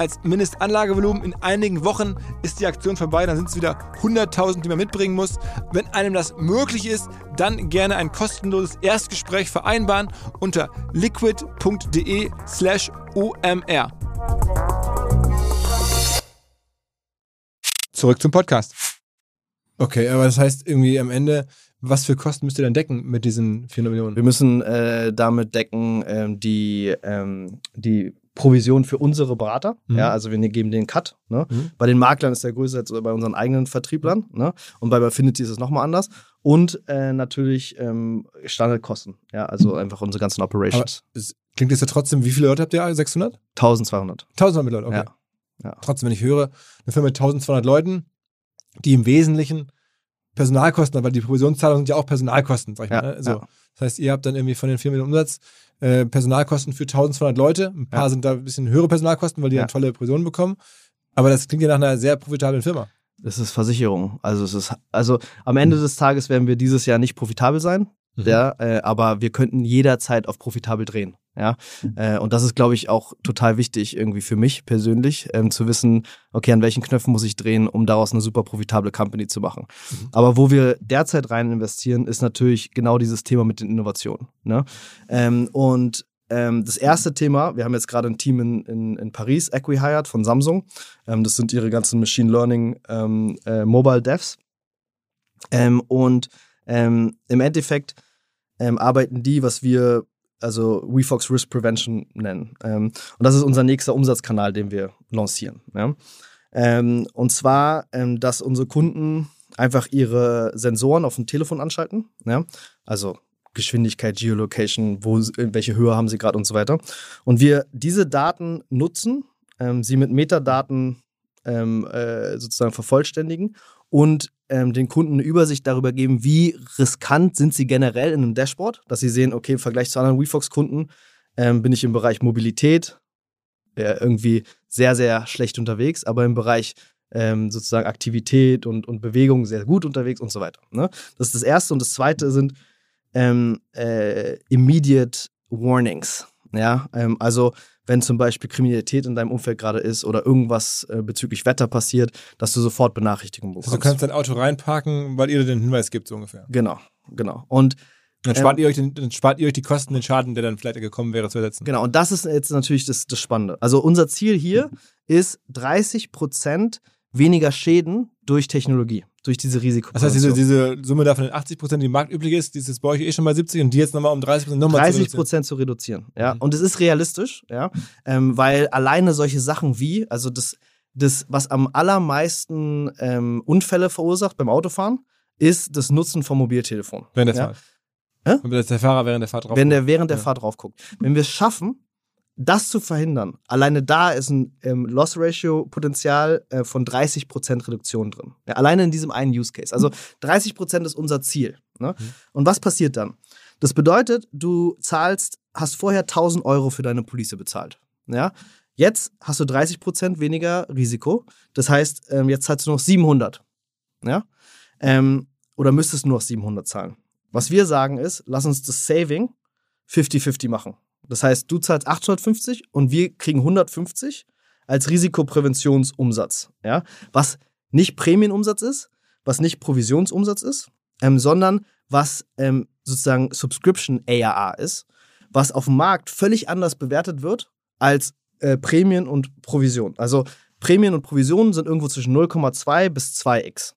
Speaker 1: als Mindestanlagevolumen. In einigen Wochen ist die Aktion vorbei, dann sind es wieder 100.000, die man mitbringen muss. Wenn einem das möglich ist, dann gerne ein kostenloses Erstgespräch vereinbaren unter liquid.de slash omr. Zurück zum Podcast. Okay, aber das heißt irgendwie am Ende, was für Kosten müsst ihr denn decken mit diesen 400 Millionen?
Speaker 2: Wir müssen äh, damit decken ähm, die, ähm, die Provision für unsere Berater.
Speaker 1: Mhm.
Speaker 2: Ja, also wir ne- geben den Cut. Ne?
Speaker 1: Mhm.
Speaker 2: Bei den Maklern ist der größer als bei unseren eigenen Vertrieblern. Ne? Und bei Affinity ist es nochmal anders. Und äh, natürlich ähm, Standardkosten. Ja, also einfach unsere ganzen Operations.
Speaker 1: Klingt jetzt ja trotzdem, wie viele Leute habt ihr? 600?
Speaker 2: 1200.
Speaker 1: 1200 Leute, okay.
Speaker 2: Ja. Ja.
Speaker 1: Trotzdem, wenn ich höre, eine Firma mit 1200 Leuten, die im Wesentlichen Personalkosten, weil die Provisionszahlungen sind ja auch Personalkosten, sag ich
Speaker 2: Ja,
Speaker 1: mal. Ne? So.
Speaker 2: ja.
Speaker 1: Das heißt, ihr habt dann irgendwie von den 4 Millionen Umsatz äh, Personalkosten für 1200 Leute. Ein paar
Speaker 2: Ja.
Speaker 1: sind da ein bisschen höhere Personalkosten, weil die
Speaker 2: Ja.
Speaker 1: dann tolle Provisionen bekommen. Aber das klingt ja nach einer sehr profitablen Firma.
Speaker 2: Das ist Versicherung. Also es ist, also am Ende des Tages werden wir dieses Jahr nicht profitabel sein.
Speaker 1: Mhm.
Speaker 2: Ja, äh, aber wir könnten jederzeit auf profitabel drehen. Ja, äh, und das ist, glaube ich, auch total wichtig irgendwie für mich persönlich, ähm, zu wissen, okay, an welchen Knöpfen muss ich drehen, um daraus eine super profitable Company zu machen. Aber wo wir derzeit rein investieren, ist natürlich genau dieses Thema mit den Innovationen. Ne? Ähm, und ähm, das erste Thema, wir haben jetzt gerade ein Team in, in, in Paris, Equihired von Samsung. Ähm, das sind ihre ganzen Machine Learning ähm, äh, Mobile Devs. Ähm, und ähm, im Endeffekt ähm, arbeiten die, was wir also WeFox Risk Prevention nennen. Ähm, und das ist unser nächster Umsatzkanal, den wir lancieren. Ja? Ähm, und zwar, ähm, dass unsere Kunden einfach ihre Sensoren auf dem Telefon anschalten. Ja? Also Geschwindigkeit, Geolocation, wo, welche Höhe haben sie gerade und so weiter. Und wir diese Daten nutzen, ähm, sie mit Metadaten ähm, äh, sozusagen vervollständigen und ähm, den Kunden eine Übersicht darüber geben, wie riskant sind sie generell in einem Dashboard, dass sie sehen, okay, im Vergleich zu anderen WeFox-Kunden ähm, bin ich im Bereich Mobilität äh, irgendwie sehr, sehr schlecht unterwegs, aber im Bereich ähm, sozusagen Aktivität und, und Bewegung sehr gut unterwegs und so weiter. Ne? Das ist das Erste. Und das Zweite sind ähm, äh, Immediate Warnings. Ja, ähm, also wenn zum Beispiel Kriminalität in deinem Umfeld gerade ist oder irgendwas äh, bezüglich Wetter passiert, dass du sofort Benachrichtigungen bekommst.
Speaker 1: Also du kannst dein Auto reinparken, weil ihr den Hinweis gibt, so ungefähr.
Speaker 2: genau, genau. Und
Speaker 1: Dann
Speaker 2: Ähm,
Speaker 1: spart, ihr euch den, dann spart ihr euch die Kosten, den Schaden, der dann vielleicht gekommen wäre, zu ersetzen.
Speaker 2: Genau, und das ist jetzt natürlich das, das Spannende. Also unser Ziel hier ist 30 Prozent weniger Schäden durch Technologie, durch diese Risiko.
Speaker 1: Das heißt, diese, diese Summe davon den 80 Prozent, die marktüblich ist, die ist jetzt bei euch eh schon bei 70 und die jetzt nochmal um 30 Prozent nochmal
Speaker 2: 30 Prozent zu reduzieren. Ja,
Speaker 1: Mhm.
Speaker 2: und es ist realistisch, ja, ähm, weil alleine solche Sachen wie, also das, das was am allermeisten ähm, Unfälle verursacht beim Autofahren, ist das Nutzen vom Mobiltelefon.
Speaker 1: Während der
Speaker 2: ja?
Speaker 1: Fahrt.
Speaker 2: Hä?
Speaker 1: Wenn der Fahrer während der Fahrt drauf
Speaker 2: wenn der während der
Speaker 1: Ja.
Speaker 2: Fahrt drauf guckt. Wenn wir es schaffen, das zu verhindern, alleine da ist ein ähm, Loss Ratio Potenzial äh, von 30% Reduktion drin. Ja, alleine in diesem einen Use Case. Also 30% ist unser Ziel. Ne?
Speaker 1: Mhm.
Speaker 2: Und was passiert dann? Das bedeutet, du zahlst, hast vorher 1000 Euro für deine Police bezahlt. Ja? Jetzt hast du 30% weniger Risiko. Das heißt, ähm, jetzt zahlst du noch 700. Ja? Ähm, oder müsstest du nur noch 700 zahlen. Was wir sagen ist, lass uns das Saving 50-50 machen. Das heißt, du zahlst 850 und wir kriegen 150 als Risikopräventionsumsatz. Ja? Was nicht Prämienumsatz ist, was nicht Provisionsumsatz ist, ähm, sondern was ähm, sozusagen Subscription ARR ist, was auf dem Markt völlig anders bewertet wird als äh, Prämien und Provision. Also Prämien und Provisionen sind irgendwo zwischen 0,2 bis 2x.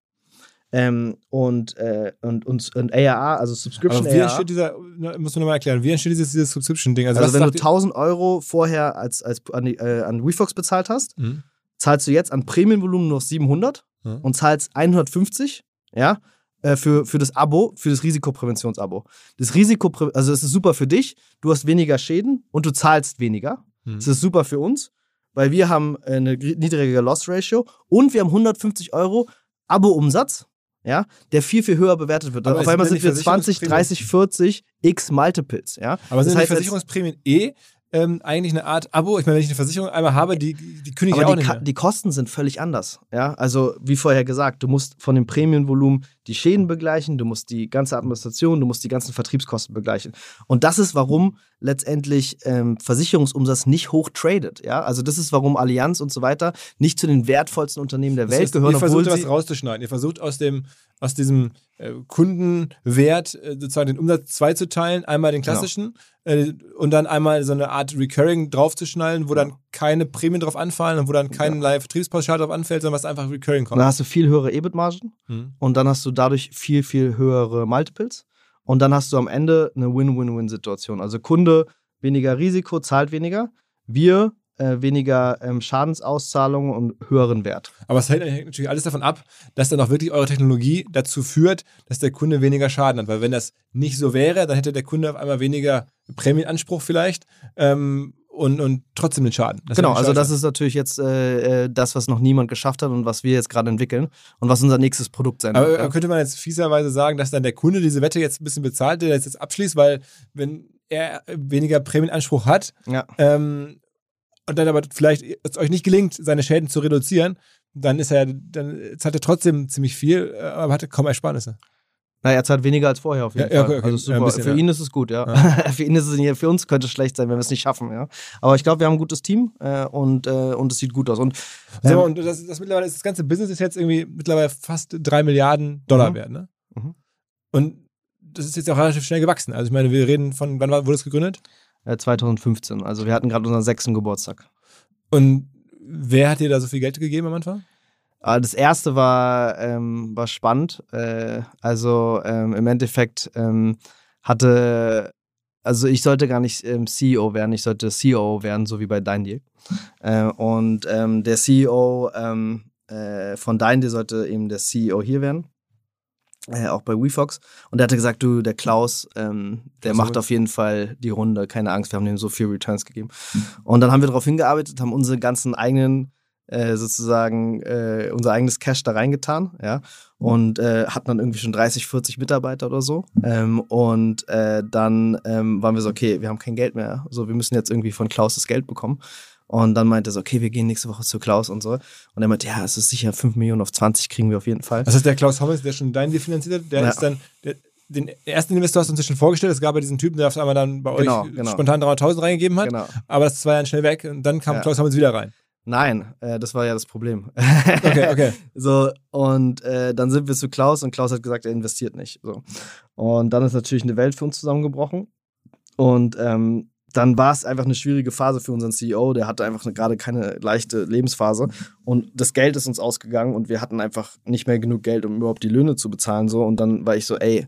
Speaker 2: Ähm, und, äh, und, und, und ARR, also Subscription
Speaker 1: Aber wie entsteht dieser, muss man nochmal erklären, wie entsteht dieses, dieses Subscription-Ding?
Speaker 2: Also,
Speaker 1: was
Speaker 2: wenn du
Speaker 1: sagt ihr-
Speaker 2: 1000 Euro vorher als, als an, die, äh, an WeFox bezahlt hast,
Speaker 1: Mhm.
Speaker 2: zahlst du jetzt an Prämienvolumen nur noch 700
Speaker 1: Ja.
Speaker 2: und zahlst 150, ja, äh, für, für das Abo, für das Risikopräventionsabo. Das Risiko, also es ist super für dich, du hast weniger Schäden und du zahlst weniger.
Speaker 1: Mhm.
Speaker 2: Das ist super für uns, weil wir haben äh, eine niedrigere Loss Ratio und wir haben 150 Euro Abo-Umsatz, ja, der viel, viel höher bewertet wird.
Speaker 1: Aber
Speaker 2: Auf einmal
Speaker 1: sind
Speaker 2: wir
Speaker 1: die
Speaker 2: 20,
Speaker 1: Versicherungsprämien-
Speaker 2: 30, 40 x Multiples, ja.
Speaker 1: Aber sind
Speaker 2: Das heißt,
Speaker 1: die Versicherungsprämien eh ähm, eigentlich eine Art Abo? Ich meine, wenn ich eine Versicherung einmal habe, die, die kündige ich
Speaker 2: Aber
Speaker 1: auch
Speaker 2: die,
Speaker 1: nicht mehr.
Speaker 2: die Kosten sind völlig anders. Ja? Also, wie vorher gesagt, du musst von dem Prämienvolumen die Schäden begleichen, du musst die ganze Administration, du musst die ganzen Vertriebskosten begleichen. Und das ist, warum letztendlich ähm, Versicherungsumsatz nicht hoch tradet. Ja? Also, das ist, warum Allianz und so weiter nicht zu den wertvollsten Unternehmen der
Speaker 1: Das
Speaker 2: Welt gehören,
Speaker 1: ihr versucht, was rauszuschneiden. Ihr versucht aus dem aus diesem äh, Kundenwert äh, sozusagen den Umsatz zwei zu teilen, einmal den
Speaker 2: Genau.
Speaker 1: klassischen äh, und dann einmal so eine Art Recurring draufzuschnallen, wo dann keine Prämien drauf anfallen und wo dann keinerlei Vertriebspauschal drauf anfällt, sondern was einfach Recurring kommt.
Speaker 2: dann hast du viel höhere EBIT-Margen
Speaker 1: Mhm.
Speaker 2: und dann hast du dadurch viel, viel höhere Multiples. Und dann hast du am Ende eine Win-Win-Win-Situation. Also Kunde weniger Risiko, zahlt weniger. Wir äh, weniger ähm, Schadensauszahlungen und höheren Wert.
Speaker 1: Aber es hängt natürlich alles davon ab, dass dann auch wirklich eure Technologie dazu führt, dass der Kunde weniger Schaden hat. Weil wenn das nicht so wäre, dann hätte der Kunde auf einmal weniger Prämienanspruch vielleicht ähm, und, und trotzdem den Schaden.
Speaker 2: Das genau, also das ist natürlich jetzt äh, äh, das, was noch niemand geschafft hat und was wir jetzt gerade entwickeln und was unser nächstes Produkt sein
Speaker 1: wird. Aber ja. könnte man jetzt fieserweise sagen, dass dann der Kunde diese Wette jetzt ein bisschen bezahlt, der das jetzt abschließt, weil wenn er weniger Prämienanspruch hat
Speaker 2: ja.
Speaker 1: ähm, und dann aber vielleicht es euch nicht gelingt, seine Schäden zu reduzieren, dann ist er, dann zahlt er trotzdem ziemlich viel, äh, aber hat kaum Ersparnisse.
Speaker 2: Na, er zahlt weniger als vorher auf jeden
Speaker 1: ja,
Speaker 2: Fall.
Speaker 1: Okay.
Speaker 2: Also super. Bisschen, für ihn ist es gut, ja. für ihn ist es für uns könnte es schlecht sein, wenn wir es nicht schaffen, ja. Aber ich glaube, wir haben ein gutes Team äh, und, äh, und es sieht gut aus. Und,
Speaker 1: ähm, so, und das, das, mittlerweile das ganze Business ist jetzt irgendwie mittlerweile fast drei Milliarden Dollar mhm. wert, ne? Mhm. Und das ist jetzt auch relativ schnell gewachsen. Also ich meine, wir reden von, wann wurde es gegründet?
Speaker 2: Äh, 2015. Also wir hatten gerade unseren sechsten Geburtstag.
Speaker 1: Und wer hat dir da so viel Geld gegeben am Anfang?
Speaker 2: Das erste war, ähm, war spannend. Äh, also ähm, im Endeffekt ähm, hatte, also ich sollte gar nicht ähm, CEO werden, ich sollte CEO werden, so wie bei Dein Deal. Äh, und ähm, der CEO ähm, äh, von Dein Deal sollte eben der CEO hier werden. Äh, auch bei WeFox. Und der hatte gesagt, du, der Klaus, ähm, der also, macht auf jeden Fall die Runde, keine Angst, wir haben ihm so viel Returns gegeben. Und dann haben wir darauf hingearbeitet, haben unsere ganzen eigenen äh, sozusagen äh, unser eigenes Cash da reingetan, ja, und äh, hatten dann irgendwie schon 30, 40 Mitarbeiter oder so. Ähm, und äh, dann ähm, waren wir so, okay, wir haben kein Geld mehr, so, wir müssen jetzt irgendwie von Klaus das Geld bekommen. Und dann meinte er so, okay, wir gehen nächste Woche zu Klaus und so. Und er meinte, ja, es ist sicher 5 Millionen auf 20 kriegen wir auf jeden Fall.
Speaker 1: Das heißt, der Klaus Hommels, der schon dein Deal finanziert hat, der ja. ist dann, der, den ersten Investor hast du uns ja schon vorgestellt. Es gab ja diesen Typen, der auf einmal dann bei genau, euch genau. spontan 300.000 reingegeben hat. Genau. Aber das war dann schnell weg und dann kam ja. Klaus Hommels wieder rein.
Speaker 2: Nein, äh, das war ja das Problem.
Speaker 1: Okay, okay.
Speaker 2: so, und äh, dann sind wir zu Klaus und Klaus hat gesagt, er investiert nicht. So. Und dann ist natürlich eine Welt für uns zusammengebrochen. Und ähm, dann war es einfach eine schwierige Phase für unseren CEO. Der hatte einfach gerade keine leichte Lebensphase. Und das Geld ist uns ausgegangen und wir hatten einfach nicht mehr genug Geld, um überhaupt die Löhne zu bezahlen. So. Und dann war ich so, ey,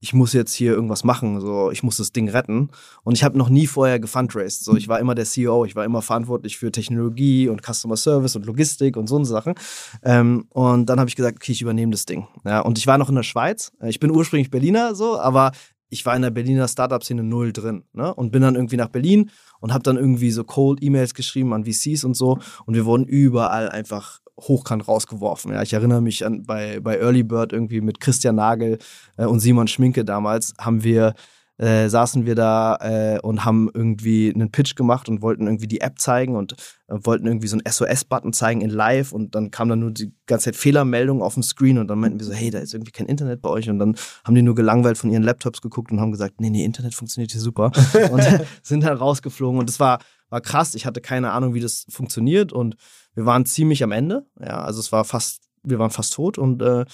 Speaker 2: ich muss jetzt hier irgendwas machen, so ich muss das Ding retten. Und ich habe noch nie vorher gefundraised. So, ich war immer der CEO, ich war immer verantwortlich für Technologie und Customer Service und Logistik und so Sachen. Ähm, und dann habe ich gesagt, okay, ich übernehme das Ding. Ja, und ich war noch in der Schweiz. Ich bin ursprünglich Berliner, so, aber ich war in der Berliner Startup-Szene null drin. Ne? Und bin dann irgendwie nach Berlin und habe dann irgendwie so Cold-E-Mails geschrieben an VCs und so. Und wir wurden überall einfach hochkant rausgeworfen. Ja, ich erinnere mich an bei, bei Early Bird irgendwie mit Christian Nagel äh, und Simon Schminke damals haben wir äh, saßen wir da äh, und haben irgendwie einen Pitch gemacht und wollten irgendwie die App zeigen und äh, wollten irgendwie so einen SOS-Button zeigen in Live und dann kam dann nur die ganze Zeit Fehlermeldung auf dem Screen und dann meinten wir so, hey, da ist irgendwie kein Internet bei euch und dann haben die nur gelangweilt von ihren Laptops geguckt und haben gesagt, nee, nee, Internet funktioniert hier super und sind dann rausgeflogen und das war, war krass. Ich hatte keine Ahnung, wie das funktioniert und wir waren ziemlich am Ende. Ja, also es war fast, wir waren fast tot und äh,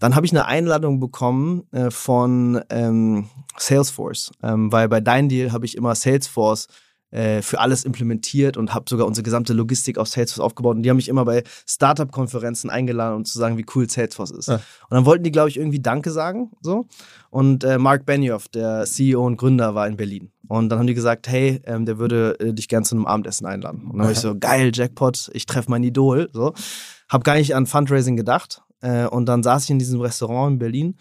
Speaker 2: dann habe ich eine Einladung bekommen äh, von ähm, Salesforce, ähm, weil bei Dein Deal habe ich immer Salesforce äh, für alles implementiert und habe sogar unsere gesamte Logistik auf Salesforce aufgebaut. Und die haben mich immer bei Startup-Konferenzen eingeladen, um zu sagen, wie cool Salesforce ist. Ja. Und dann wollten die, glaube ich, irgendwie Danke sagen. So. Und äh, Mark Benioff, der CEO und Gründer, war in Berlin. Und dann haben die gesagt, hey, ähm, der würde äh, dich gern zu einem Abendessen einladen. Und dann habe ich so, geil, Jackpot, ich treffe mein Idol. So. Hab gar nicht an Fundraising gedacht. Äh, und dann saß ich in diesem Restaurant in Berlin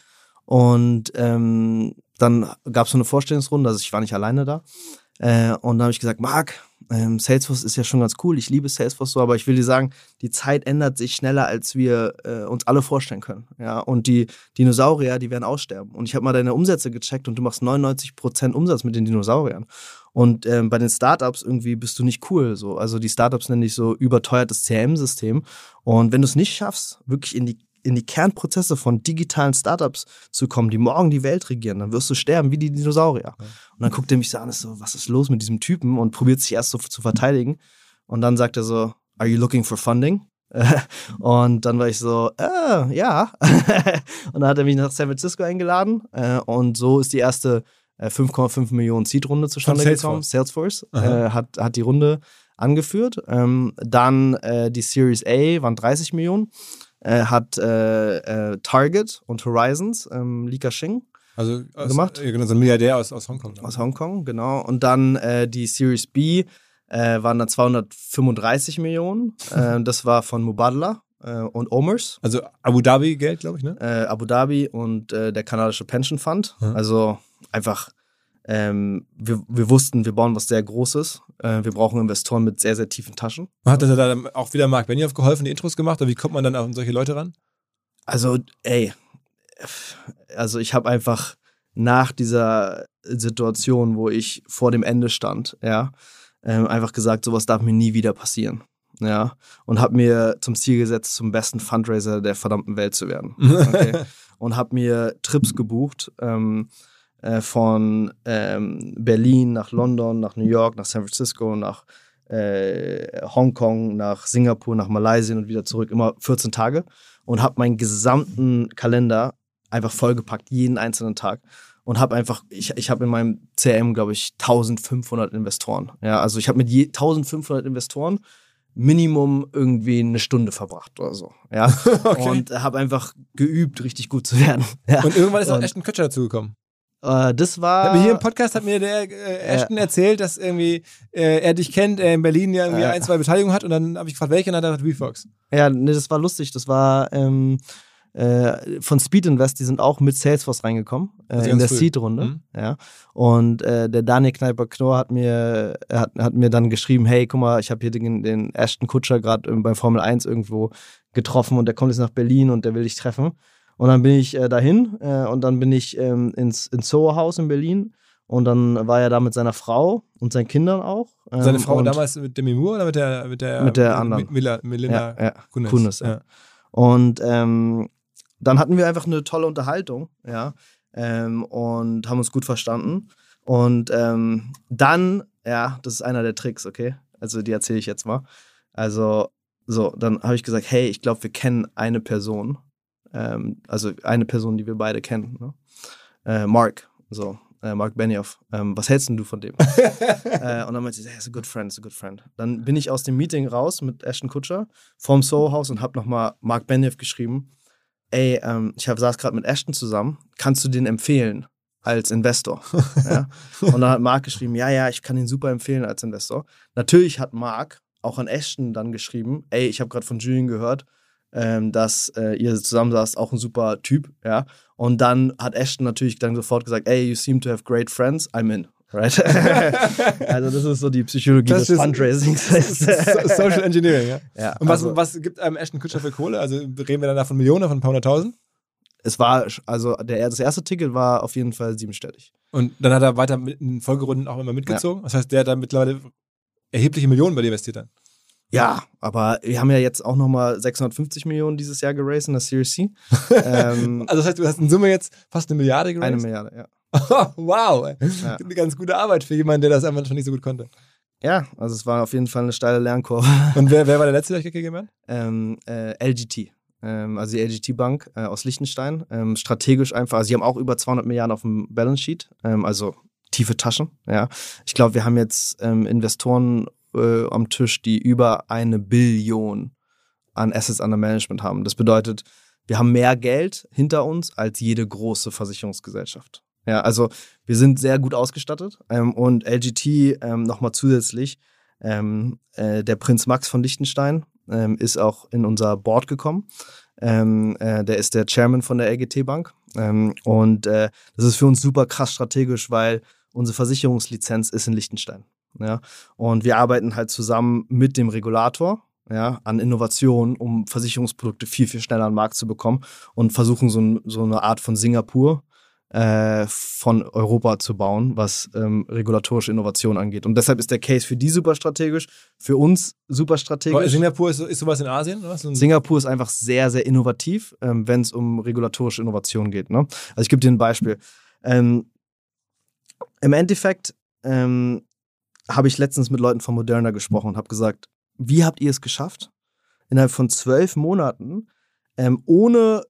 Speaker 2: und ähm, dann gab es so eine Vorstellungsrunde, also ich war nicht alleine da. Äh, und dann habe ich gesagt, Marc, ähm, Salesforce ist ja schon ganz cool, ich liebe Salesforce so, aber ich will dir sagen, die Zeit ändert sich schneller, als wir äh, uns alle vorstellen können. Ja, und die Dinosaurier, die werden aussterben. Und ich habe mal deine Umsätze gecheckt und du machst 99% Umsatz mit den Dinosauriern. Und ähm, bei den Startups irgendwie bist du nicht cool. So. Also die Startups nennen dich so überteuertes CRM-System. Und wenn du es nicht schaffst, wirklich in die in die Kernprozesse von digitalen Startups zu kommen, die morgen die Welt regieren, dann wirst du sterben wie die Dinosaurier. Und dann guckt er mich so an, ist so, was ist los mit diesem Typen? Und probiert sich erst so zu verteidigen. Und dann sagt er so, are you looking for funding? und dann war ich so, äh, ja. und dann hat er mich nach San Francisco eingeladen. Äh, und so ist die erste 5,5 äh, Millionen Seed-Runde zustande gekommen. Salesforce äh, hat, hat die Runde angeführt. Ähm, dann die Series A waren 30 Millionen hat äh, äh, Target und Horizons, ähm, Li Ka-shing,
Speaker 1: also aus, gemacht. Genau, so ein Milliardär aus, aus Hongkong.
Speaker 2: Aus Hongkong, genau. Und dann äh, die Series B äh, waren dann 235 Millionen. äh, das war von Mubadala äh, und Omers.
Speaker 1: Also Abu Dhabi Geld, glaube ich, ne?
Speaker 2: Äh, Abu Dhabi und äh, der kanadische Pension Fund. Mhm. Also einfach ähm, wir, wir wussten, wir bauen was sehr Großes. Äh, wir brauchen Investoren mit sehr, sehr tiefen Taschen.
Speaker 1: Hat da dann auch wieder Mark Benioff geholfen, die Intros gemacht? Oder wie kommt man dann an solche Leute ran?
Speaker 2: Also, ey, also ich habe einfach nach dieser Situation, wo ich vor dem Ende stand, ja, ähm, einfach gesagt, sowas darf mir nie wieder passieren. Ja, und habe mir zum Ziel gesetzt, zum besten Fundraiser der verdammten Welt zu werden. Okay? und habe mir Trips gebucht ähm, äh, von ähm, Berlin nach London, nach New York, nach San Francisco, nach äh, Hongkong, nach Singapur, nach Malaysia und wieder zurück, immer 14 Tage und habe meinen gesamten Kalender einfach vollgepackt, jeden einzelnen Tag und habe einfach, ich, ich habe in meinem CRM, glaube ich, 1500 Investoren. Ja, also ich habe mit je, 1500 Investoren Minimum irgendwie eine Stunde verbracht oder so. Ja, okay. und habe einfach geübt, richtig gut zu werden. Ja.
Speaker 1: Und irgendwann ist auch Ashton Kutcher dazugekommen.
Speaker 2: Äh, das war.
Speaker 1: Ja, hier im Podcast hat mir der äh, Ashton ja. erzählt, dass irgendwie äh, er dich kennt, er in Berlin ja irgendwie ein, zwei Beteiligungen hat und dann habe ich gefragt, welche und dann hat er gesagt, Refox.
Speaker 2: Ja, nee, das war lustig. Das war ähm, äh, von Speed Invest, die sind auch mit Salesforce reingekommen äh, in der Seed-Runde. Mhm. Ja. Und äh, der Daniel Kneiper-Knorr hat mir, hat, hat mir dann geschrieben, hey, guck mal, ich habe hier den, den Ashton Kutscher gerade bei Formel 1 irgendwo getroffen und der kommt jetzt nach Berlin und der will dich treffen. Und dann bin ich äh, dahin äh, und dann bin ich ähm, ins, ins Soho House in Berlin und dann war er da mit seiner Frau und seinen Kindern auch.
Speaker 1: Ähm, Seine Frau damals mit Demi Moore oder mit der mit der,
Speaker 2: mit der anderen?
Speaker 1: Mila, Melinda
Speaker 2: ja, ja. Kunis. Kunis ja. Und ähm, dann hatten wir einfach eine tolle Unterhaltung, ja, ähm, und haben uns gut verstanden. Und ähm, dann, ja, das ist einer der Tricks, okay? Also die erzähle ich jetzt mal. Also, so, dann habe ich gesagt, hey, ich glaube, wir kennen eine Person. Ähm, also eine Person, die wir beide kennen. Ne? Äh, Mark, so, äh, Mark Benioff. Ähm, was hältst du von dem? äh, und dann meinte sie, hey, ist a good friend, ist a good friend. Dann bin ich aus dem Meeting raus mit Ashton Kutscher vom Soho House und habe nochmal Mark Benioff geschrieben ey, ähm, ich hab, saß gerade mit Ashton zusammen, kannst du den empfehlen als Investor? ja? Und dann hat Mark geschrieben, ja, ja, ich kann ihn super empfehlen als Investor. Natürlich hat Mark auch an Ashton dann geschrieben, ey, ich habe gerade von Julian gehört, ähm, dass äh, ihr zusammen saßt, auch ein super Typ, ja. Und dann hat Ashton natürlich dann sofort gesagt, ey, you seem to have great friends, I'm in. Right? also das ist so die Psychologie das des Fundraisings.
Speaker 1: Social Engineering, ja.
Speaker 2: ja
Speaker 1: Und was, also, was gibt einem Ashton Kutscher für Kohle? Also reden wir dann da von Millionen, von ein paar hunderttausend?
Speaker 2: Es war, also der, das erste Ticket war auf jeden Fall siebenstellig.
Speaker 1: Und dann hat er weiter in Folgerunden auch immer mitgezogen? Ja. Das heißt, der hat dann mittlerweile erhebliche Millionen bei dir investiert dann?
Speaker 2: Ja, aber wir haben ja jetzt auch nochmal 650 Millionen dieses Jahr geraced in der Series C.
Speaker 1: ähm, also das heißt, du hast in Summe jetzt fast eine Milliarde geraced?
Speaker 2: Eine Milliarde, ja.
Speaker 1: wow, ja. eine ganz gute Arbeit für jemanden, der das einfach schon nicht so gut konnte.
Speaker 2: Ja, also es war auf jeden Fall eine steile Lernkurve.
Speaker 1: Und wer, wer war der letzte, der euch gegeben hat?
Speaker 2: Ähm, äh, LGT. Ähm, also die LGT Bank äh, aus Liechtenstein. Ähm, strategisch einfach, also sie haben auch über 200 Milliarden auf dem Balance Sheet, ähm, also tiefe Taschen. Ja, ich glaube, wir haben jetzt ähm, Investoren äh, am Tisch, die über eine Billion an Assets under Management haben. Das bedeutet, wir haben mehr Geld hinter uns als jede große Versicherungsgesellschaft. Ja, also wir sind sehr gut ausgestattet ähm, und LGT ähm, nochmal zusätzlich, ähm, äh, der Prinz Max von Liechtenstein ähm, ist auch in unser Board gekommen. Ähm, äh, der ist der Chairman von der LGT Bank ähm, und äh, das ist für uns super krass strategisch, weil unsere Versicherungslizenz ist in Liechtenstein. Ja, und wir arbeiten halt zusammen mit dem Regulator ja, an Innovationen, um Versicherungsprodukte viel, viel schneller an den Markt zu bekommen und versuchen so, so eine Art von Singapur äh, von Europa zu bauen, was ähm, regulatorische Innovation angeht. Und deshalb ist der Case für die super strategisch, für uns super strategisch. Aber
Speaker 1: Singapur ist, ist sowas in Asien? Oder?
Speaker 2: Singapur ist einfach sehr, sehr innovativ, ähm, wenn es um regulatorische Innovation geht. Ne? Also ich gebe dir ein Beispiel. Ähm, Im Endeffekt ähm, habe ich letztens mit Leuten von Moderna gesprochen und habe gesagt, wie habt ihr es geschafft, innerhalb von zwölf Monaten ähm, ohne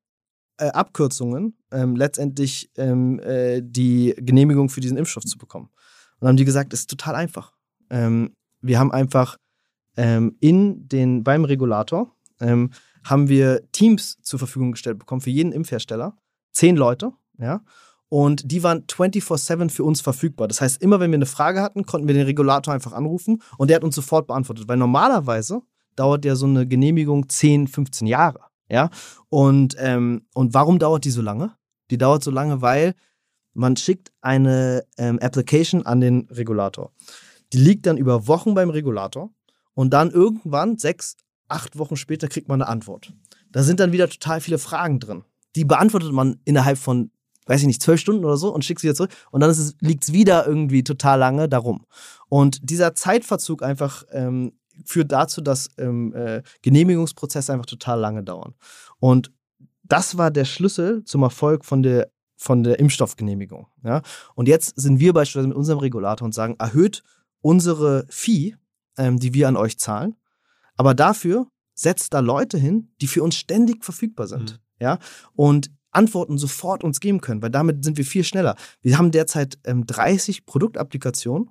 Speaker 2: äh, Abkürzungen ähm, letztendlich ähm, äh, die Genehmigung für diesen Impfstoff zu bekommen. Und dann haben die gesagt, es ist total einfach. Ähm, wir haben einfach ähm, in den, beim Regulator ähm, haben wir Teams zur Verfügung gestellt bekommen für jeden Impfhersteller. Zehn Leute, ja. Und die waren 24-7 für uns verfügbar. Das heißt, immer wenn wir eine Frage hatten, konnten wir den Regulator einfach anrufen und der hat uns sofort beantwortet. Weil normalerweise dauert ja so eine Genehmigung 10, 15 Jahre. Ja. Und, ähm, und warum dauert die so lange? Die dauert so lange, weil man schickt eine ähm, Application an den Regulator. Die liegt dann über Wochen beim Regulator und dann irgendwann, sechs, acht Wochen später, kriegt man eine Antwort. Da sind dann wieder total viele Fragen drin. Die beantwortet man innerhalb von, weiß ich nicht, zwölf Stunden oder so und schickt sie wieder zurück. Und dann liegt es wieder irgendwie total lange darum. Und dieser Zeitverzug einfach ähm, führt dazu, dass ähm, äh, Genehmigungsprozesse einfach total lange dauern. Und das war der Schlüssel zum Erfolg von der, von der Impfstoffgenehmigung. Ja? Und jetzt sind wir beispielsweise mit unserem Regulator und sagen, erhöht unsere Fee, ähm, die wir an euch zahlen, aber dafür setzt da Leute hin, die für uns ständig verfügbar sind. Mhm. Ja? Und Antworten sofort uns geben können, weil damit sind wir viel schneller. Wir haben derzeit ähm, 30 Produktapplikationen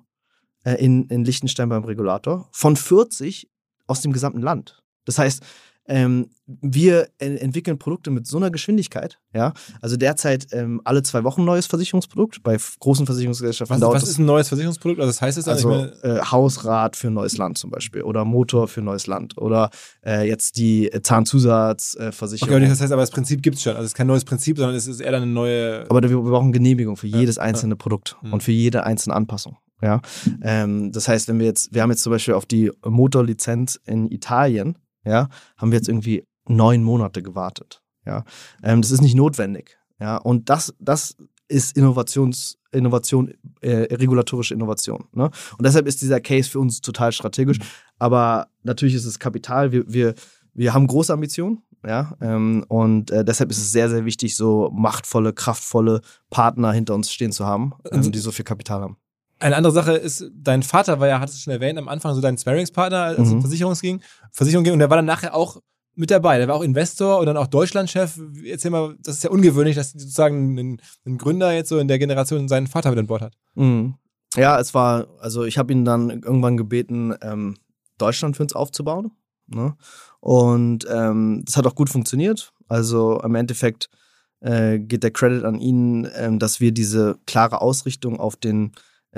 Speaker 2: äh, in, in Liechtenstein beim Regulator von 40 aus dem gesamten Land. Das heißt, ähm, wir entwickeln Produkte mit so einer Geschwindigkeit, ja. Also derzeit ähm, alle zwei Wochen ein neues Versicherungsprodukt. Bei großen Versicherungsgesellschaften
Speaker 1: was, Was ist ein neues Versicherungsprodukt? Also das heißt es
Speaker 2: also äh, Hausrat für neues Land zum Beispiel oder Motor für neues Land oder äh, jetzt die Zahnzusatzversicherung.
Speaker 1: okay, das heißt aber das Prinzip gibt es schon. Also es ist kein neues Prinzip, sondern es ist eher dann eine neue.
Speaker 2: Aber wir, brauchen Genehmigung für jedes einzelne ja. Produkt mhm. und für jede einzelne Anpassung. Ja, ähm, das heißt, wenn wir jetzt, wir haben jetzt zum Beispiel auf die Motorlizenz in Italien, ja, haben wir jetzt irgendwie neun Monate gewartet. Ja, ähm, das ist nicht notwendig. Ja, und das, das ist Innovations, Innovation, äh, regulatorische Innovation. Ne? Und deshalb ist dieser Case für uns total strategisch. Aber natürlich ist es Kapital. Wir, wir, wir haben große Ambitionen. Ja, ähm, und äh, deshalb ist es sehr, sehr wichtig, so machtvolle, kraftvolle Partner hinter uns stehen zu haben, ähm, die so viel Kapital haben.
Speaker 1: Eine andere Sache ist, dein Vater war ja, hattest du schon erwähnt, am Anfang so dein Sparringspartner, als mhm. Versicherung ging, Versicherung ging und der war dann nachher auch mit dabei. Der war auch Investor und dann auch Deutschlandchef. Erzähl mal, das ist ja ungewöhnlich, dass sozusagen ein, ein Gründer jetzt so in der Generation seinen Vater mit an Bord hat.
Speaker 2: Mhm. Ja, es war, also ich habe ihn dann irgendwann gebeten, ähm, Deutschland für uns aufzubauen. Ne? Und ähm, das hat auch gut funktioniert. Also im Endeffekt äh, geht der Credit an ihn, ähm, dass wir diese klare Ausrichtung auf den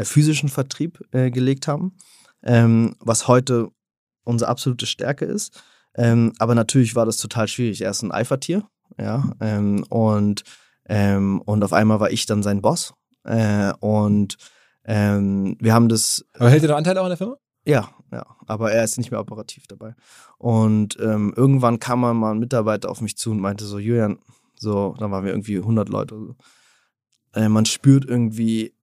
Speaker 2: physischen Vertrieb äh, gelegt haben, ähm, was heute unsere absolute Stärke ist. Ähm, aber natürlich war das total schwierig. Er ist ein Eifertier, ja, ähm, und, ähm, und auf einmal war ich dann sein Boss. Äh, und ähm, wir haben das.
Speaker 1: Aber hält er noch Anteil auch an der Firma?
Speaker 2: Ja, ja, aber er ist nicht mehr operativ dabei. Und ähm, irgendwann kam mal ein Mitarbeiter auf mich zu und meinte so, Julian, so, dann waren wir irgendwie 100 Leute. So. Äh, man spürt irgendwie,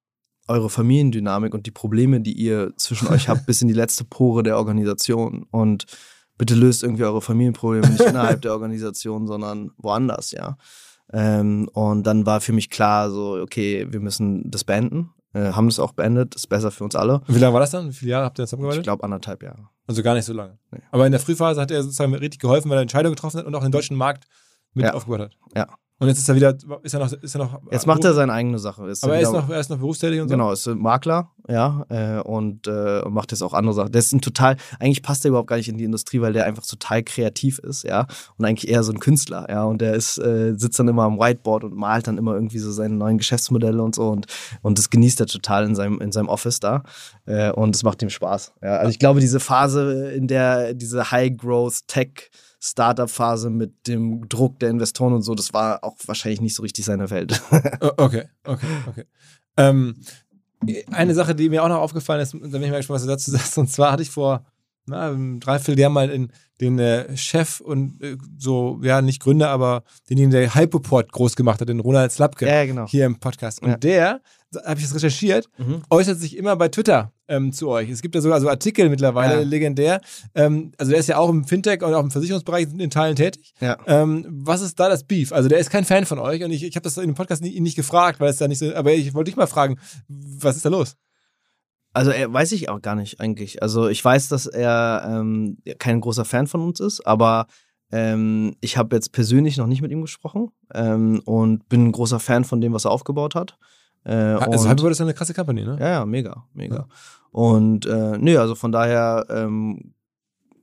Speaker 2: eure Familiendynamik und die Probleme, die ihr zwischen euch habt, bis in die letzte Pore der Organisation. Und bitte löst irgendwie eure Familienprobleme nicht innerhalb der Organisation, sondern woanders, ja. Ähm, und dann war für mich klar, so, okay, wir müssen das beenden. Äh, haben das auch beendet, ist besser für uns alle.
Speaker 1: Wie lange war das dann? Wie viele Jahre habt ihr
Speaker 2: zusammengearbeitet? Ich glaube anderthalb Jahre.
Speaker 1: Also gar nicht so lange. Nee. Aber in der Frühphase hat er sozusagen richtig geholfen, weil er Entscheidungen getroffen hat und auch den deutschen Markt mit
Speaker 2: ja.
Speaker 1: aufgebaut hat.
Speaker 2: Ja.
Speaker 1: Und jetzt ist er wieder, ist er noch, ist er noch.
Speaker 2: Jetzt macht er seine eigene Sache.
Speaker 1: Ist aber er, ist noch, er ist noch berufstätig und so.
Speaker 2: Genau, ist Makler, ja, äh, und äh, macht jetzt auch andere Sachen. Der ist ein total, eigentlich passt er überhaupt gar nicht in die Industrie, weil der einfach total kreativ ist, ja, und eigentlich eher so ein Künstler, ja, und der ist, äh, sitzt dann immer am Whiteboard und malt dann immer irgendwie so seine neuen Geschäftsmodelle und so und, und das genießt er total in seinem, in seinem Office da äh, und es macht ihm Spaß, ja. Also ich glaube, diese Phase, in der diese High-Growth-Tech- Startup-Phase mit dem Druck der Investoren und so, das war auch wahrscheinlich nicht so richtig seine Welt.
Speaker 1: okay, okay, okay. Ähm, eine Sache, die mir auch noch aufgefallen ist, da bin ich mal gespannt, was du dazu sagst, und zwar hatte ich vor na, einem Dreivierteljahr mal in, den äh, Chef und äh, so, ja, nicht Gründer, aber denjenigen, der Hypoport groß gemacht hat, den Ronald Slapke,
Speaker 2: ja, genau.
Speaker 1: hier im Podcast. Und ja. der, habe ich das recherchiert, mhm. äußert sich immer bei Twitter ähm, zu euch. Es gibt da sogar so Artikel mittlerweile, ja. legendär. Ähm, also der ist ja auch im Fintech und auch im Versicherungsbereich in Teilen tätig.
Speaker 2: Ja.
Speaker 1: Ähm, was ist da das Beef? Also der ist kein Fan von euch und ich, ich habe das in dem Podcast nie, ihn nicht gefragt, weil es da nicht so, aber ich wollte dich mal fragen, was ist da los?
Speaker 2: Also er weiß ich auch gar nicht eigentlich. Also ich weiß, dass er ähm, kein großer Fan von uns ist, aber ähm, ich habe jetzt persönlich noch nicht mit ihm gesprochen ähm, und bin ein großer Fan von dem, was er aufgebaut hat.
Speaker 1: Äh, also Hyperboard ist eine krasse Company, ne?
Speaker 2: Ja, ja, mega, mega. Ja. Und äh, nö, also von daher, ähm,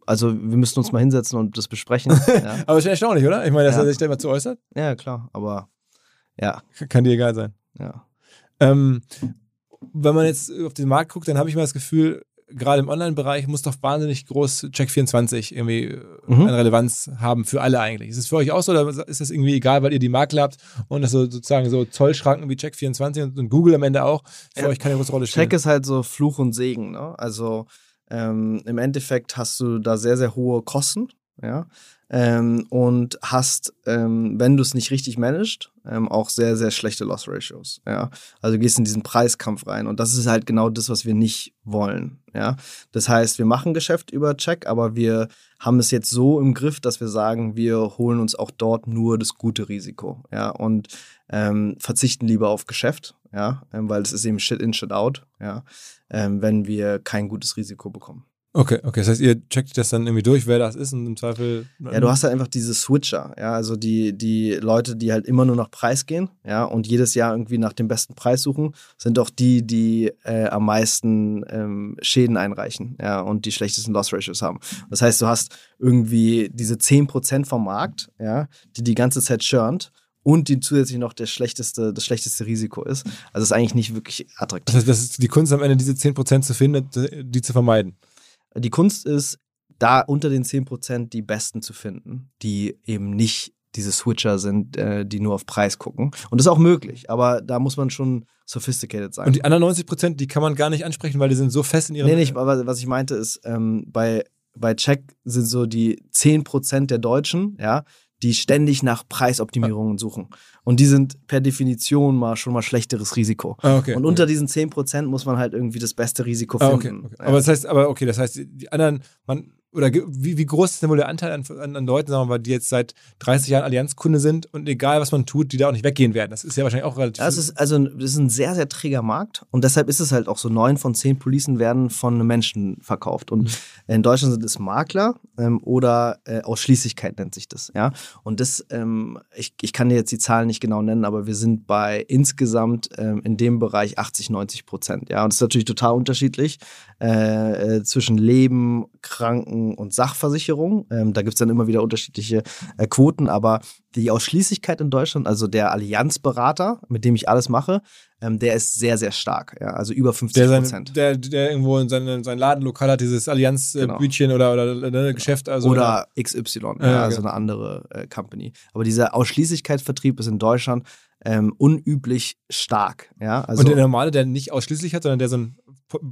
Speaker 2: also wir müssten uns mal hinsetzen und das besprechen. ja.
Speaker 1: aber ist schon erstaunlich, oder? Ich meine, dass ja. er sich da immer zu äußert.
Speaker 2: Ja, klar, aber ja.
Speaker 1: Kann dir egal sein.
Speaker 2: Ja.
Speaker 1: Ähm, wenn man jetzt auf den Markt guckt, dann habe ich mal das Gefühl, gerade im Online-Bereich muss doch wahnsinnig groß Check24 irgendwie äh,
Speaker 2: Mhm.
Speaker 1: eine Relevanz haben für alle eigentlich. Ist es für euch auch so oder ist das irgendwie egal, weil ihr die Makler habt und das so sozusagen so Zollschranken wie Check24 und, und Google am Ende auch für
Speaker 2: Ja.
Speaker 1: euch keine große Rolle spielen?
Speaker 2: Check ist halt so Fluch und Segen. Ne? Also ähm, im Endeffekt hast du da sehr, sehr hohe Kosten, ja. Ähm, und hast, ähm, wenn du es nicht richtig managst, ähm, auch sehr, sehr schlechte Loss Ratios. Ja? Also gehst in diesen Preiskampf rein und das ist halt genau das, was wir nicht wollen. Ja? Das heißt, wir machen Geschäft über Check, aber wir haben es jetzt so im Griff, dass wir sagen, wir holen uns auch dort nur das gute Risiko. Ja? Und ähm, verzichten lieber auf Geschäft, ja, ähm, weil es ist eben Shit in, Shit out, ja, ähm, wenn wir kein gutes Risiko bekommen.
Speaker 1: Okay, okay. Das heißt, ihr checkt das dann irgendwie durch, wer das ist und im Zweifel.
Speaker 2: Ja, du hast halt einfach diese Switcher, ja, also die, die Leute, die halt immer nur nach Preis gehen, ja, und jedes Jahr irgendwie nach dem besten Preis suchen, sind auch die, die äh, am meisten ähm, Schäden einreichen, ja, und die schlechtesten Loss Ratios haben. Das heißt, du hast irgendwie diese 10% vom Markt, ja, die die ganze Zeit churnt und die zusätzlich noch der schlechteste, das schlechteste Risiko ist. Also ist eigentlich nicht wirklich
Speaker 1: Das
Speaker 2: attraktiv.
Speaker 1: heißt, das ist die Kunst am Ende, diese 10% zu finden, die zu vermeiden.
Speaker 2: Die Kunst ist, da unter den 10% die Besten zu finden, die eben nicht diese Switcher sind, äh, die nur auf Preis gucken. Und das ist auch möglich, aber da muss man schon sophisticated sein.
Speaker 1: Und die anderen 90%, die kann man gar nicht ansprechen, weil die sind so fest in ihrem.
Speaker 2: nee, nicht, aber was ich meinte ist, ähm, bei, bei Check sind so die 10% der Deutschen, ja, die ständig nach Preisoptimierungen suchen. Und die sind per Definition mal schon mal schlechteres Risiko.
Speaker 1: Ah, okay.
Speaker 2: Und unter diesen 10% muss man halt irgendwie das beste Risiko
Speaker 1: Ah,
Speaker 2: finden.
Speaker 1: okay, okay.
Speaker 2: Ja.
Speaker 1: Aber das heißt, aber okay, das heißt, die anderen, man, oder wie, wie groß ist denn wohl der Anteil an, an, an Leuten, sagen wir mal, die jetzt seit 30 Jahren Allianzkunde sind und egal was man tut, die da auch nicht weggehen werden? Das ist ja wahrscheinlich auch relativ.
Speaker 2: Ja, es ist also das ist ein sehr, sehr träger Markt und deshalb ist es halt auch so, neun von zehn Policen werden von Menschen verkauft. Und in Deutschland sind es Makler ähm, oder äh, Ausschließlichkeit nennt sich das, ja. Und das, ähm, ich, ich kann dir jetzt die Zahlen nicht genau nennen, aber wir sind bei insgesamt ähm, in dem Bereich 80, 90 Prozent, ja. Und das ist natürlich total unterschiedlich äh, äh, zwischen Leben, Kranken und Sachversicherung. Ähm, da gibt es dann immer wieder unterschiedliche äh, Quoten, aber die Ausschließlichkeit in Deutschland, also der Allianzberater, mit dem ich alles mache, ähm, der ist sehr, sehr stark. Ja, also über 50
Speaker 1: der, sein,
Speaker 2: Prozent.
Speaker 1: der, der irgendwo in seine, sein Ladenlokal hat, dieses
Speaker 2: Genau.
Speaker 1: Allianz-Bütchen oder, oder, ne, Geschäft. Also,
Speaker 2: oder XY, ja,
Speaker 1: Ja,
Speaker 2: also
Speaker 1: genau.
Speaker 2: eine andere äh, Company. Aber dieser Ausschließlichkeitsvertrieb ist in Deutschland ähm, unüblich stark. Ja, also
Speaker 1: und der normale, der nicht ausschließlich hat, sondern der so einen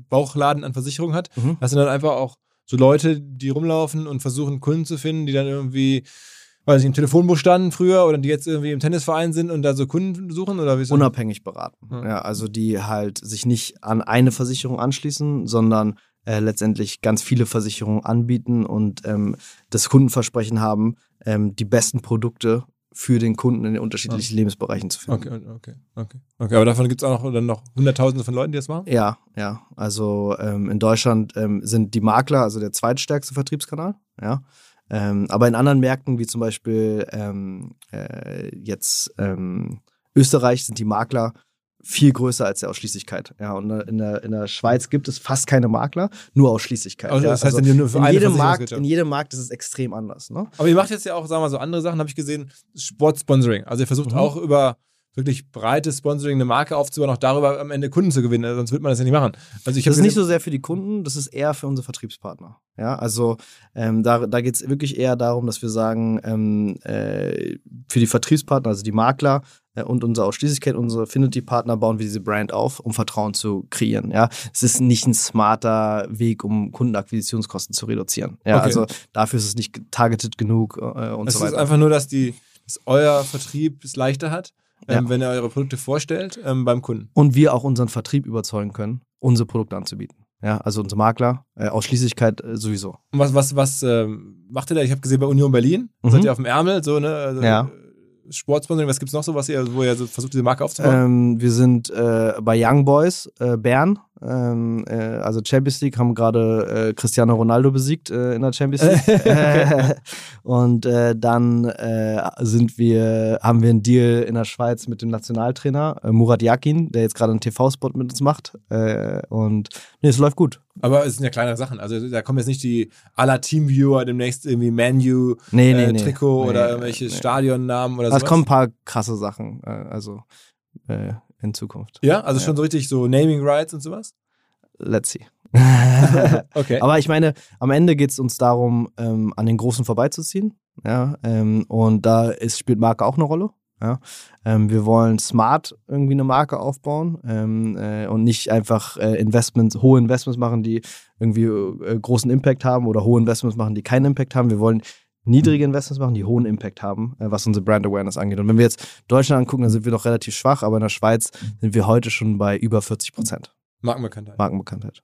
Speaker 1: Bauchladen an Versicherung hat,
Speaker 2: Mhm.
Speaker 1: das sind dann einfach auch so Leute, die rumlaufen und versuchen, Kunden zu finden, die dann irgendwie, weiß ich, im Telefonbuch standen früher oder die jetzt irgendwie im Tennisverein sind und da so Kunden suchen oder wie das?
Speaker 2: unabhängig beraten.
Speaker 1: Ja.
Speaker 2: Ja, also die halt sich nicht an eine Versicherung anschließen, sondern äh, letztendlich ganz viele Versicherungen anbieten und ähm, das Kundenversprechen haben, ähm, die besten Produkte für den Kunden in den unterschiedlichen Lebensbereichen zu finden.
Speaker 1: Okay, okay, okay. Okay, aber davon gibt es auch noch, dann noch Hunderttausende von Leuten, die das machen?
Speaker 2: Ja, ja. Also ähm, in Deutschland ähm, sind die Makler also der zweitstärkste Vertriebskanal, ja. Ähm, aber in anderen Märkten, wie zum Beispiel ähm, äh, jetzt ähm, Österreich, sind die Makler viel größer als der Ausschließlichkeit. Ja, und in der, in der Schweiz gibt es fast keine Makler, nur Ausschließlichkeit.
Speaker 1: Also
Speaker 2: ja.
Speaker 1: das heißt dann nur für
Speaker 2: in jedem Markt, in jedem Markt ist es extrem anders. Ne?
Speaker 1: Aber ihr macht jetzt ja auch, sagen wir mal, so andere Sachen, habe ich gesehen, Sportsponsoring. Also ihr versucht
Speaker 2: Mhm.
Speaker 1: auch über wirklich breites Sponsoring eine Marke aufzubauen, auch darüber am Ende Kunden zu gewinnen, also sonst würde man das ja nicht machen. Also ich
Speaker 2: Das ist nicht so sehr für die Kunden, das ist eher für unsere Vertriebspartner. Ja, also ähm, da, da geht es wirklich eher darum, dass wir sagen, ähm, äh, für die Vertriebspartner, also die Makler äh, und unsere Ausschließlichkeit, unsere Affinity-Partner bauen wir diese Brand auf, um Vertrauen zu kreieren. Ja, es ist nicht ein smarter Weg, um Kundenakquisitionskosten zu reduzieren. Ja,
Speaker 1: Okay.
Speaker 2: also dafür ist es nicht targeted genug äh, und
Speaker 1: es
Speaker 2: so
Speaker 1: ist
Speaker 2: weiter.
Speaker 1: einfach nur, dass die, dass euer Vertrieb es leichter hat,
Speaker 2: Ja.
Speaker 1: wenn ihr eure Produkte vorstellt ähm, beim Kunden.
Speaker 2: und wir auch unseren Vertrieb überzeugen können, unsere Produkte anzubieten. Ja, also unsere Makler, äh, Ausschließlichkeit äh, sowieso.
Speaker 1: Und was, was, was ähm, macht ihr da? Ich habe gesehen bei Union Berlin,
Speaker 2: Mhm.
Speaker 1: seid ihr auf dem Ärmel, so, ne? Also,
Speaker 2: Ja.
Speaker 1: äh, Sportsponsoring, was gibt's noch so, was ihr, wo ihr so versucht, diese Marke aufzubauen?
Speaker 2: Ähm, wir sind äh, bei Young Boys äh, Bern, ähm, äh, also Champions League, haben gerade äh, Cristiano Ronaldo besiegt äh, in der Champions League. Und äh, dann äh, sind wir, haben wir einen Deal in der Schweiz mit dem Nationaltrainer äh, Murat Yakin, der jetzt gerade einen TV-Spot mit uns macht. Und nee, es läuft gut.
Speaker 1: Aber es sind ja kleinere Sachen. Also da kommen jetzt nicht die aller Teamviewer demnächst irgendwie Menu,
Speaker 2: Nee, nee, nee.
Speaker 1: Trikot oder irgendwelche. Stadionnamen oder
Speaker 2: Also
Speaker 1: so.
Speaker 2: es kommen ein paar krasse Sachen, also in Zukunft.
Speaker 1: Ja, also
Speaker 2: Ja.
Speaker 1: schon so richtig so Naming Rights und sowas.
Speaker 2: Let's see.
Speaker 1: Okay.
Speaker 2: Aber ich meine, am Ende geht es uns darum, ähm, an den Großen vorbeizuziehen. Ja, ähm, und da ist, spielt Marke auch eine Rolle. Ja, ähm, wir wollen smart irgendwie eine Marke aufbauen ähm, äh, und nicht einfach äh, Investments, hohe Investments machen, die irgendwie äh, großen Impact haben oder hohe Investments machen, die keinen Impact haben. Wir wollen niedrige Investments machen, die hohen Impact haben, äh, was unsere Brand Awareness angeht. Und wenn wir jetzt Deutschland angucken, dann sind wir noch relativ schwach, aber in der Schweiz sind wir heute schon bei über 40 Prozent
Speaker 1: Markenbekanntheit.
Speaker 2: Markenbekanntheit.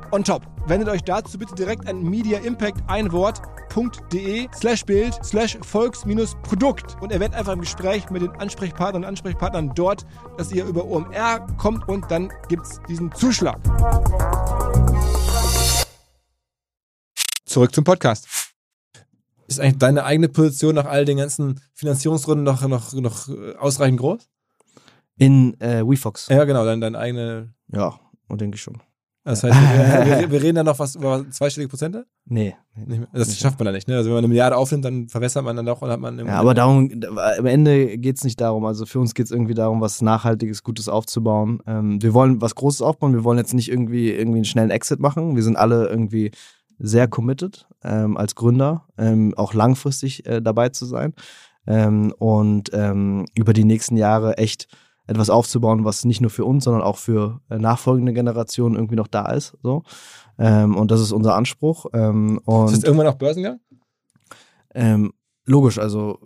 Speaker 1: on top. Wendet euch dazu bitte direkt an Media Impact ein Wort.de slash Bild slash Volks-Produkt und erwähnt einfach im Gespräch mit den Ansprechpartnern und Ansprechpartnern dort, dass ihr über OMR kommt und dann gibt's diesen Zuschlag. Zurück zum Podcast. Ist eigentlich deine eigene Position nach all den ganzen Finanzierungsrunden noch, noch, noch äh, ausreichend groß?
Speaker 2: In äh, WeFox.
Speaker 1: Ja, genau, deine, deine eigene.
Speaker 2: Ja, denke ich schon.
Speaker 1: Das heißt, wir, wir, wir reden dann noch was über zweistellige Prozente?
Speaker 2: Nee.
Speaker 1: Nicht. Das schafft man dann nicht. Ne? Also wenn man eine Milliarde aufnimmt, dann verwässert man dann doch und hat man.
Speaker 2: Ja, aber darum, am Ende geht es nicht darum. Also für uns geht es irgendwie darum, was Nachhaltiges, Gutes aufzubauen. Ähm, wir wollen was Großes aufbauen. Wir wollen jetzt nicht irgendwie, irgendwie einen schnellen Exit machen. Wir sind alle irgendwie sehr committed ähm, als Gründer, ähm, auch langfristig äh, dabei zu sein ähm, und ähm, über die nächsten Jahre echt etwas aufzubauen, was nicht nur für uns, sondern auch für äh, nachfolgende Generationen irgendwie noch da ist. So. Ähm, und das ist unser Anspruch. Ähm, und,
Speaker 1: ist irgendwann auch Börsengang?
Speaker 2: Ähm, logisch, also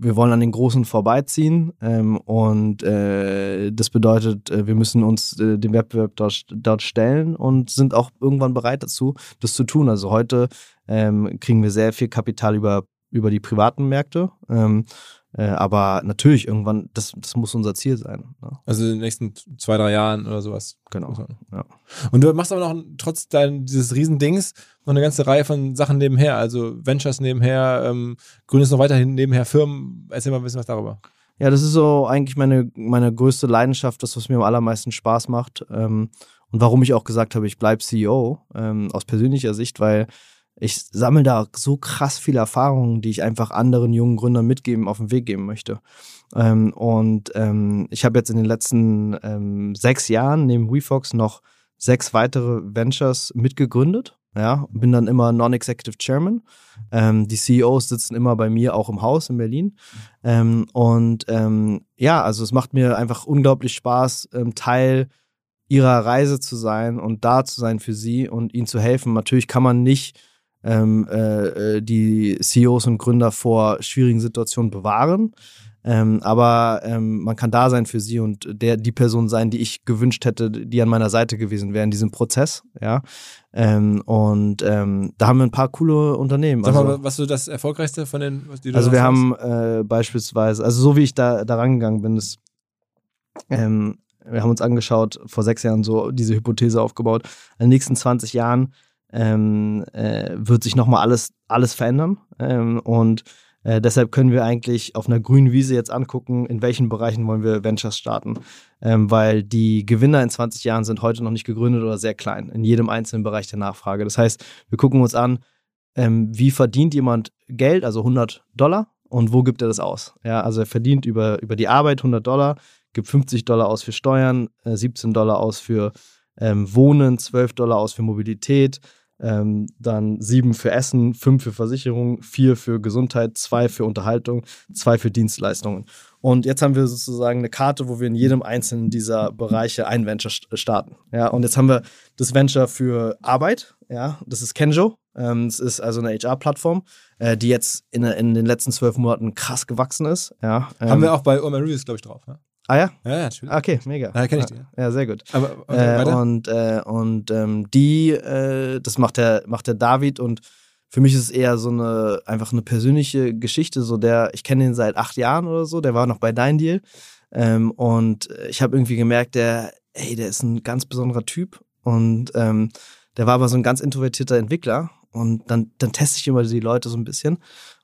Speaker 2: wir wollen an den Großen vorbeiziehen ähm, und äh, das bedeutet, äh, wir müssen uns äh, dem Wettbewerb dort, dort, stellen und sind auch irgendwann bereit dazu, das zu tun. Also heute ähm, kriegen wir sehr viel Kapital über, über die privaten Märkte. Ähm, äh, aber natürlich, irgendwann, das, das muss unser Ziel sein. Ne?
Speaker 1: Also in den nächsten zwei, drei Jahren oder sowas.
Speaker 2: Genau. Ja.
Speaker 1: Und du machst aber noch trotz dein, dieses Riesendings noch eine ganze Reihe von Sachen nebenher. Also Ventures nebenher, ähm, gründest noch weiterhin nebenher Firmen. Erzähl mal ein bisschen was darüber.
Speaker 2: Ja, das ist so eigentlich meine, meine größte Leidenschaft, das, was mir am allermeisten Spaß macht. Ähm, und warum ich auch gesagt habe, ich bleibe CEO ähm, aus persönlicher Sicht, weil ich sammle da so krass viele Erfahrungen, die ich einfach anderen jungen Gründern mitgeben, auf den Weg geben möchte. Ähm, und ähm, ich habe jetzt in den letzten ähm, sechs Jahren neben WeFox noch sechs weitere Ventures mitgegründet. Ja, bin dann immer Non-Executive Chairman. Ähm, die CEOs sitzen immer bei mir auch im Haus in Berlin. Ähm, und ähm, ja, also es macht mir einfach unglaublich Spaß, Teil ihrer Reise zu sein und da zu sein für sie und ihnen zu helfen. Natürlich kann man nicht ähm, äh, äh, die CEOs und Gründer vor schwierigen Situationen bewahren. Ähm, aber ähm, man kann da sein für sie und der die Person sein, die ich gewünscht hätte, die an meiner Seite gewesen wäre in diesem Prozess. Ja. Ähm, und ähm, da haben wir ein paar coole Unternehmen.
Speaker 1: Sag mal, also, was ist das erfolgreichste von den, was
Speaker 2: die du Also wir haben äh, beispielsweise, also so wie ich da, da rangegangen bin, ist, ähm, wir haben uns angeschaut, vor sechs Jahren so diese Hypothese aufgebaut, in den nächsten 20 Jahren ähm, äh, wird sich nochmal alles, alles verändern. Ähm, und äh, deshalb können wir eigentlich auf einer grünen Wiese jetzt angucken, in welchen Bereichen wollen wir Ventures starten. Ähm, weil die Gewinner in 20 Jahren sind heute noch nicht gegründet oder sehr klein, in jedem einzelnen Bereich der Nachfrage. Das heißt, wir gucken uns an, ähm, wie verdient jemand Geld, also 100 Dollar, und wo gibt er das aus? Ja, also er verdient über, über die Arbeit 100 Dollar, gibt 50 Dollar aus für Steuern, äh, 17 Dollar aus für ähm, Wohnen, 12 Dollar aus für Mobilität, ähm, dann sieben für Essen, fünf für Versicherung, vier für Gesundheit, zwei für Unterhaltung, zwei für Dienstleistungen. Und jetzt haben wir sozusagen eine Karte, wo wir in jedem einzelnen dieser Bereiche ein Venture starten. Ja, und jetzt haben wir das Venture für Arbeit. Ja, das ist Kenjo. Ähm, das ist also eine HR-Plattform, äh, die jetzt in, in, den letzten zwölf Monaten krass gewachsen ist. Ja,
Speaker 1: ähm, haben wir auch bei Urban Reviews, glaube ich, drauf. Ja?
Speaker 2: Ah ja?
Speaker 1: Ja, natürlich.
Speaker 2: Okay, mega.
Speaker 1: Ja, kenne ich die.
Speaker 2: Ja, sehr gut.
Speaker 1: Aber okay,
Speaker 2: äh, und äh, und ähm, die, äh, das macht der, macht der David und für mich ist es eher so eine, einfach eine persönliche Geschichte. So der, ich kenne ihn seit acht Jahren oder so, der war noch bei Dein Deal. Ähm, und ich habe irgendwie gemerkt, der, ey, der ist ein ganz besonderer Typ. Und ähm, der war aber so ein ganz introvertierter Entwickler. Und dann, dann teste ich immer die Leute so ein bisschen.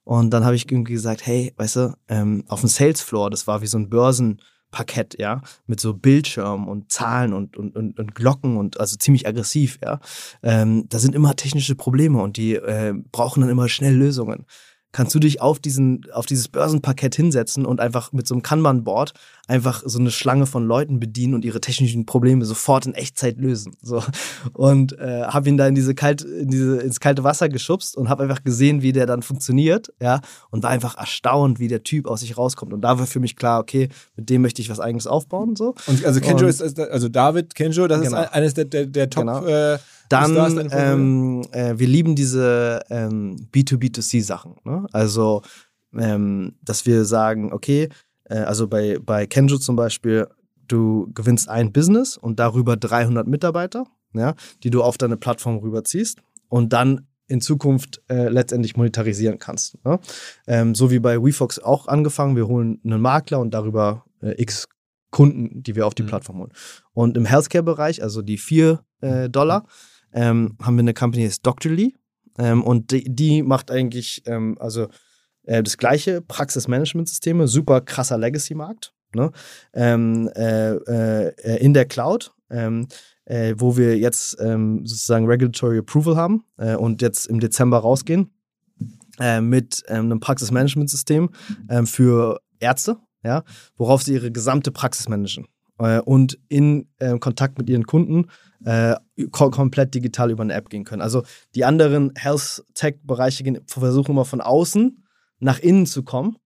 Speaker 2: Und dann habe ich irgendwie gesagt, hey, weißt du, ähm, auf dem Sales Floor, das war wie so ein Börsen, Parkett, ja, mit so Bildschirmen und Zahlen und, und, und, und Glocken und also ziemlich aggressiv, ja. Ähm, da sind immer technische Probleme und die äh, brauchen dann immer schnell Lösungen kannst du dich auf diesen, auf dieses Börsenparkett hinsetzen und einfach mit so einem Kanban-Board einfach so eine Schlange von Leuten bedienen und ihre technischen Probleme sofort in Echtzeit lösen. So. Und äh, habe ihn da in diese kalt, in diese, ins kalte Wasser geschubst und habe einfach gesehen, wie der dann funktioniert, ja, und war einfach erstaunt, wie der Typ aus sich rauskommt. Und da war für mich klar, okay, mit dem möchte ich was eigenes aufbauen. So.
Speaker 1: Und also Kenjo und, ist, also David Kenjo, das genau. ist eines der, der, der Top. Genau. Äh,
Speaker 2: dann, ähm, äh, wir lieben diese ähm, B2B2C-Sachen. Ne? Also, ähm, dass wir sagen, okay, äh, also bei, bei Kenjo zum Beispiel, du gewinnst ein Business und darüber 300 Mitarbeiter, ja, die du auf deine Plattform rüberziehst und dann in Zukunft äh, letztendlich monetarisieren kannst. Ne? Ähm, so wie bei WeFox auch angefangen, wir holen einen Makler und darüber äh, x Kunden, die wir auf die mhm. Plattform holen. Und im Healthcare-Bereich, also die 4 äh, Dollar, ähm, haben wir eine Company, die heißt Doctorly. Ähm, und die, die, macht eigentlich ähm, also äh, das gleiche Praxismanagementsysteme, super krasser Legacy-Markt. Ne? Ähm, äh, äh, in der Cloud, ähm, äh, wo wir jetzt ähm, sozusagen Regulatory Approval haben äh, und jetzt im Dezember rausgehen äh, mit einem Praxismanagementsystem für Ärzte, ja, worauf sie ihre gesamte Praxis managen und in Kontakt mit ihren Kunden äh, komplett digital über eine App gehen können. Also die anderen Health-Tech-Bereiche versuchen immer von außen nach innen zu kommen,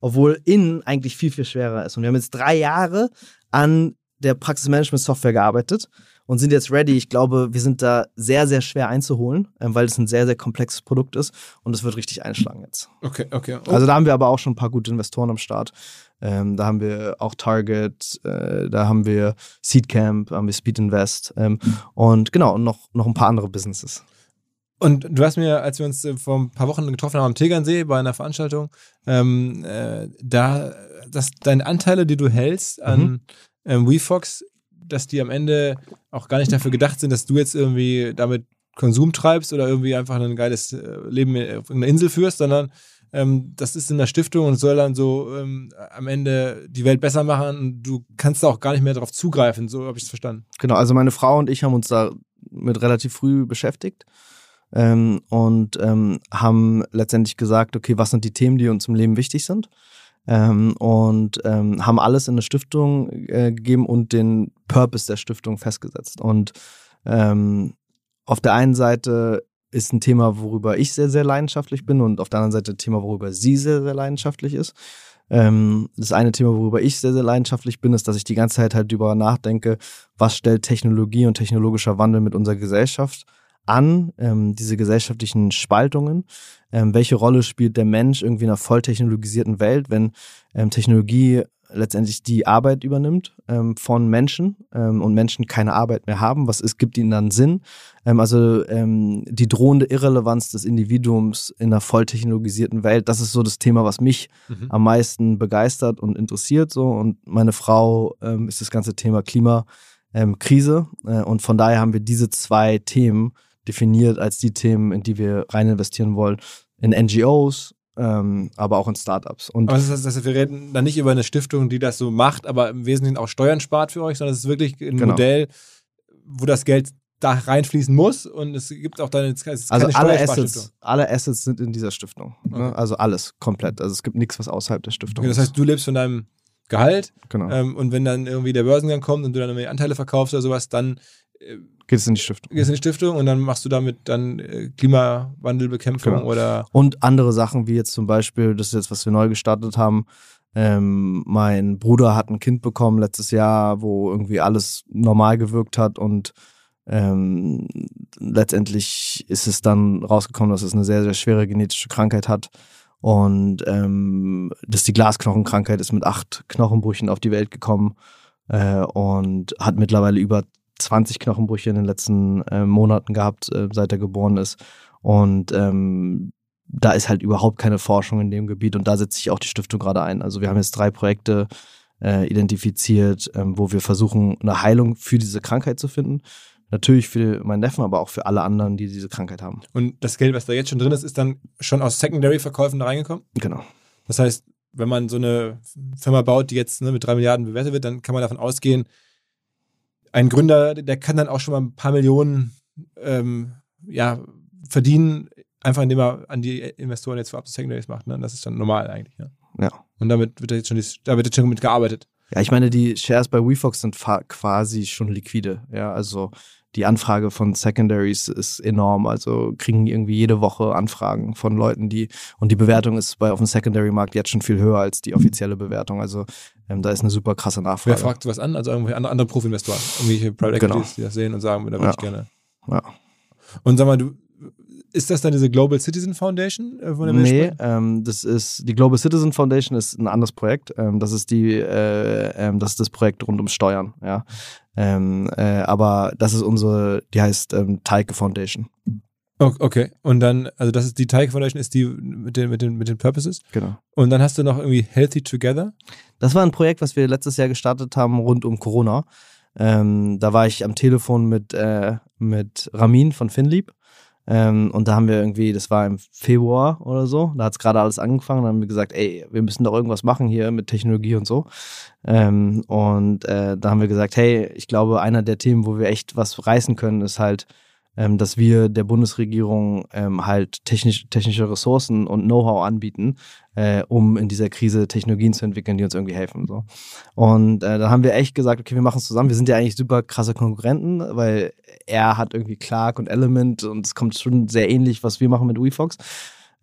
Speaker 2: obwohl innen eigentlich viel, viel schwerer ist. Und wir haben jetzt drei Jahre an der Praxismanagement-Software gearbeitet und sind jetzt ready. Ich glaube, wir sind da sehr, sehr schwer einzuholen, ähm, weil es ein sehr, sehr komplexes Produkt ist und es wird richtig einschlagen jetzt.
Speaker 1: Okay, okay.
Speaker 2: Oh. Also da haben wir aber auch schon ein paar gute Investoren am Start. Ähm, da haben wir auch Target, äh, da haben wir Seedcamp, haben wir Speed Invest ähm, und genau, und noch, noch ein paar andere Businesses.
Speaker 1: Und du hast mir, als wir uns äh, vor ein paar Wochen getroffen haben am Tegernsee bei einer Veranstaltung, ähm, äh, da, dass deine Anteile, die du hältst an mhm. ähm, WeFox, dass die am Ende auch gar nicht dafür gedacht sind, dass du jetzt irgendwie damit Konsum treibst oder irgendwie einfach ein geiles äh, Leben auf einer Insel führst, sondern ähm, das ist in der Stiftung und soll dann so ähm, am Ende die Welt besser machen und du kannst da auch gar nicht mehr darauf zugreifen, so habe ich es verstanden.
Speaker 2: Genau, also meine Frau und ich haben uns da mit relativ früh beschäftigt ähm, und ähm, haben letztendlich gesagt, okay, was sind die Themen, die uns im Leben wichtig sind? Ähm, und ähm, haben alles in eine Stiftung äh, gegeben und den Purpose der Stiftung festgesetzt. Und ähm, auf der einen Seite ist ein Thema, worüber ich sehr, sehr leidenschaftlich bin und auf der anderen Seite ein Thema, worüber sie sehr, sehr leidenschaftlich ist. Ähm, das eine Thema, worüber ich sehr, sehr leidenschaftlich bin, ist, dass ich die ganze Zeit halt darüber nachdenke, was stellt Technologie und technologischer Wandel mit unserer Gesellschaft an, ähm, diese gesellschaftlichen Spaltungen. Ähm, welche Rolle spielt der Mensch irgendwie in einer volltechnologisierten Welt, wenn ähm, Technologie letztendlich die Arbeit übernimmt ähm, von Menschen ähm, und Menschen keine Arbeit mehr haben. Was ist, gibt ihnen dann Sinn? Ähm, also ähm, die drohende Irrelevanz des Individuums in einer volltechnologisierten Welt, das ist so das Thema, was mich mhm. am meisten begeistert und interessiert. So. Und meine Frau ähm, ist das ganze Thema Klimakrise. Äh, und von daher haben wir diese zwei Themen definiert als die Themen, in die wir rein investieren wollen. In NGOs, ähm, aber auch in Startups.
Speaker 1: Und aber das heißt, das wir reden dann nicht über eine Stiftung, die das so macht, aber im Wesentlichen auch Steuern spart für euch, sondern es ist wirklich ein genau. Modell, wo das Geld da reinfließen muss und es gibt auch dann
Speaker 2: ist also alle Assets, alle Assets sind in dieser Stiftung. Ne? Okay. Ne? Also alles komplett. Also es gibt nichts, was außerhalb der Stiftung
Speaker 1: okay, das heißt, du lebst von deinem Gehalt genau. Ähm, und wenn dann irgendwie der Börsengang kommt und du dann irgendwie Anteile verkaufst oder sowas, dann äh,
Speaker 2: Geht es in die Stiftung.
Speaker 1: Gehst in die Stiftung und dann machst du damit dann äh, Klimawandelbekämpfung
Speaker 2: Genau.
Speaker 1: oder
Speaker 2: Und andere Sachen, wie jetzt zum Beispiel, das ist jetzt, was wir neu gestartet haben. Ähm, mein Bruder hat ein Kind bekommen letztes Jahr, wo irgendwie alles normal gewirkt hat und ähm, letztendlich ist es dann rausgekommen, dass es eine sehr, sehr schwere genetische Krankheit hat. Und ähm, dass die Glasknochenkrankheit ist mit acht Knochenbrüchen auf die Welt gekommen äh, und hat mittlerweile über 20 Knochenbrüche in den letzten äh, Monaten gehabt, äh, seit er geboren ist. Und ähm, da ist halt überhaupt keine Forschung in dem Gebiet und da setzt sich auch die Stiftung gerade ein. Also wir haben jetzt drei Projekte äh, identifiziert, ähm, wo wir versuchen, eine Heilung für diese Krankheit zu finden. Natürlich für meinen Neffen, aber auch für alle anderen, die diese Krankheit haben.
Speaker 1: und das Geld, was da jetzt schon drin ist, ist dann schon aus Secondary-Verkäufen da reingekommen.
Speaker 2: Genau.
Speaker 1: Das heißt, wenn man so eine Firma baut, die jetzt ne, mit drei Milliarden bewertet wird, dann kann man davon ausgehen, ein Gründer, der kann dann auch schon mal ein paar Millionen ähm, ja, verdienen, einfach indem er an die Investoren jetzt vorab Secondaries macht. Ne? Das ist dann normal eigentlich. Ne?
Speaker 2: Ja.
Speaker 1: Und damit wird jetzt schon, da wird jetzt schon mit gearbeitet.
Speaker 2: Ja, ich meine, die Shares bei WeFox sind quasi schon liquide. Ja, also die Anfrage von Secondaries ist enorm. Also kriegen irgendwie jede Woche Anfragen von Leuten, die und die Bewertung ist bei auf dem Secondary-Markt jetzt schon viel höher als die offizielle Bewertung. Also ähm, da ist eine super krasse
Speaker 1: Wer
Speaker 2: Nachfrage.
Speaker 1: fragt sowas an? Also irgendwelche andere, andere Profi-Investoren, irgendwelche Private
Speaker 2: Genau.
Speaker 1: Equities, die das sehen und sagen, da würde
Speaker 2: Ja.
Speaker 1: ich gerne.
Speaker 2: Ja.
Speaker 1: Und sag mal, du, ist das dann diese Global Citizen Foundation, äh, von der
Speaker 2: Nee, ähm, das ist die Global Citizen Foundation ist ein anderes Projekt. Ähm, das ist die, äh, ähm, das ist das Projekt rund um Steuern, ja. Ähm, äh, aber das ist unsere, die heißt ähm, Teike Foundation.
Speaker 1: Okay. Und dann, also das ist die Teig Foundation, ist die mit den, mit den, mit den Purposes.
Speaker 2: Genau.
Speaker 1: Und dann hast du noch irgendwie Healthy Together.
Speaker 2: Das war ein Projekt, was wir letztes Jahr gestartet haben rund um Corona. Ähm, da war ich am Telefon mit, äh, mit Ramin von Finlieb. Ähm, und da haben wir irgendwie, das war im Februar oder so, da hat es gerade alles angefangen. Da haben wir gesagt, ey, wir müssen doch irgendwas machen hier mit Technologie und so. Ähm, und äh, da haben wir gesagt, hey, ich glaube, einer der Themen, wo wir echt was reißen können, ist halt, ähm, dass wir der Bundesregierung ähm, halt technisch, technische Ressourcen und Know-how anbieten, äh, um in dieser Krise Technologien zu entwickeln, die uns irgendwie helfen. So. Und äh, dann haben wir echt gesagt, okay, wir machen es zusammen. Wir sind ja eigentlich super krasse Konkurrenten, weil er hat irgendwie Clark und Element und es kommt schon sehr ähnlich, was wir machen mit WeFox.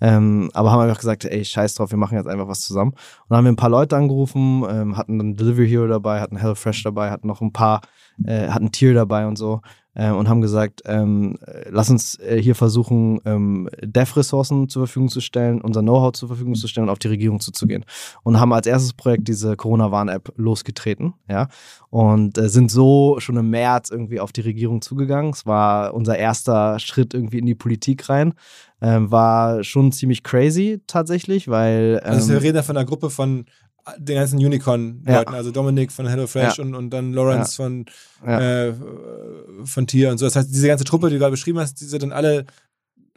Speaker 2: Ähm, aber haben einfach gesagt, ey, scheiß drauf, wir machen jetzt einfach was zusammen. Und dann haben wir ein paar Leute angerufen, ähm, hatten einen Delivery Hero dabei, hatten HelloFresh dabei, hatten noch ein paar, äh, hatten Tier dabei und so äh, und haben gesagt, ähm, äh, lass uns äh, hier versuchen, ähm, Dev-Ressourcen zur Verfügung zu stellen, unser Know-how zur Verfügung zu stellen und auf die Regierung zuzugehen. Und haben als erstes Projekt diese Corona-Warn-App losgetreten, ja, und äh, sind so schon im März irgendwie auf die Regierung zugegangen. Es war unser erster Schritt irgendwie in die Politik rein. Ähm, war schon ziemlich crazy tatsächlich, weil ähm,
Speaker 1: Also wir reden da von einer Gruppe von den ganzen Unicorn-Leuten, also Dominik von HelloFresh
Speaker 2: Ja.
Speaker 1: und, und dann Lawrence von,
Speaker 2: Ja.
Speaker 1: äh, von Tier und so. Das heißt, diese ganze Truppe, die du gerade beschrieben hast, die sind dann alle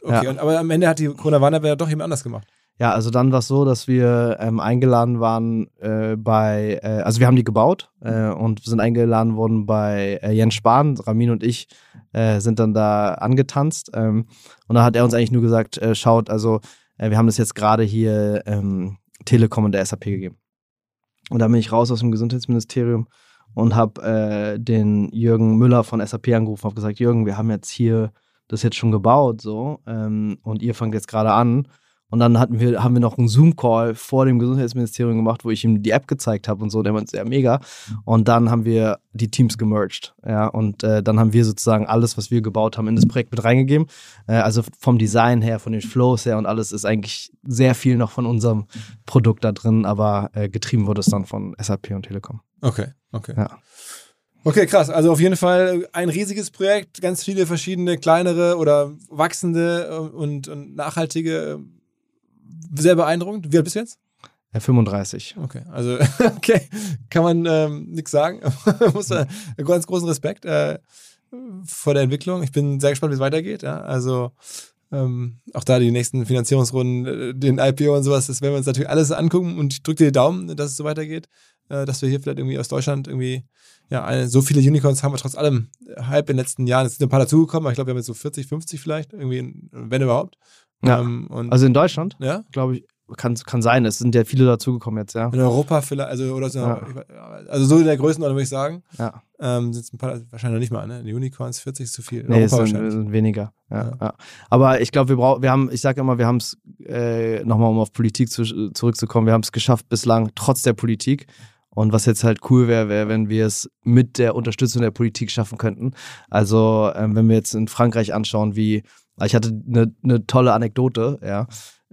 Speaker 1: okay.
Speaker 2: Ja.
Speaker 1: Und, aber am Ende hat die Corona ja doch jemand anders gemacht.
Speaker 2: Ja, also dann war es so, dass wir ähm, eingeladen waren äh, bei, äh, also wir haben die gebaut äh, und sind eingeladen worden bei äh, Jens Spahn, Ramin und ich äh, sind dann da angetanzt ähm, und da hat er uns eigentlich nur gesagt, äh, schaut, also wir haben das jetzt gerade hier ähm, Telekom und der SAP gegeben. Und da bin ich raus aus dem Gesundheitsministerium und habe äh, den Jürgen Müller von SAP angerufen, habe gesagt, Jürgen, wir haben jetzt hier das jetzt schon gebaut so ähm, und ihr fangt jetzt gerade an und dann hatten wir, haben wir noch einen Zoom-Call vor dem Gesundheitsministerium gemacht, wo ich ihm die App gezeigt habe und so. Der war sehr mega. Und dann haben wir die Teams gemerged. Ja, und äh, dann haben wir sozusagen alles, was wir gebaut haben, in das Projekt mit reingegeben. Äh, also vom Design her, von den Flows her und alles ist eigentlich sehr viel noch von unserem Produkt da drin, aber äh, getrieben wurde es dann von SAP und Telekom.
Speaker 1: Okay, okay.
Speaker 2: Ja.
Speaker 1: Okay, krass. Also auf jeden Fall ein riesiges Projekt, ganz viele verschiedene kleinere oder wachsende äh, und, und nachhaltige. Äh, Sehr beeindruckend. Wie alt bist du jetzt?
Speaker 2: Äh, 35.
Speaker 1: Okay, also okay, kann man ähm, nichts sagen. Muss man ganz großen Respekt äh, vor der Entwicklung. Ich bin sehr gespannt, wie es weitergeht. Ja? Also ähm, auch da die nächsten Finanzierungsrunden, äh, den IPO und sowas, das werden wir uns natürlich alles angucken und ich drücke dir die Daumen, dass es so weitergeht, äh, dass wir hier vielleicht irgendwie aus Deutschland irgendwie, ja, eine, so viele Unicorns haben wir trotz allem halb in den letzten Jahren. Es sind ein paar dazugekommen, aber ich glaube, wir haben jetzt so 40, 50 vielleicht, irgendwie, wenn überhaupt.
Speaker 2: Ja.
Speaker 1: Ähm,
Speaker 2: Also in Deutschland,
Speaker 1: ja,
Speaker 2: glaube ich, kann, kann sein. Es sind ja viele dazugekommen jetzt, ja.
Speaker 1: In Europa vielleicht, also oder so,
Speaker 2: Ja.
Speaker 1: also so in der Größenordnung würde ich sagen.
Speaker 2: Ja.
Speaker 1: Ähm, sind ein paar, wahrscheinlich noch nicht mal, ne? Die Unicorns 40 ist zu viel. In
Speaker 2: Nee, es
Speaker 1: Europa
Speaker 2: sind,
Speaker 1: wahrscheinlich.
Speaker 2: sind weniger. Ja,
Speaker 1: Ja.
Speaker 2: ja. Aber ich glaube, wir brauchen, wir haben, ich sage immer, wir haben es, äh, nochmal um auf Politik zu, zurückzukommen, wir haben es geschafft bislang, trotz der Politik. Und was jetzt halt cool wäre, wäre, wenn wir es mit der Unterstützung der Politik schaffen könnten. Also, ähm, wenn wir jetzt in Frankreich anschauen, wie, ich hatte eine ne tolle Anekdote, ja.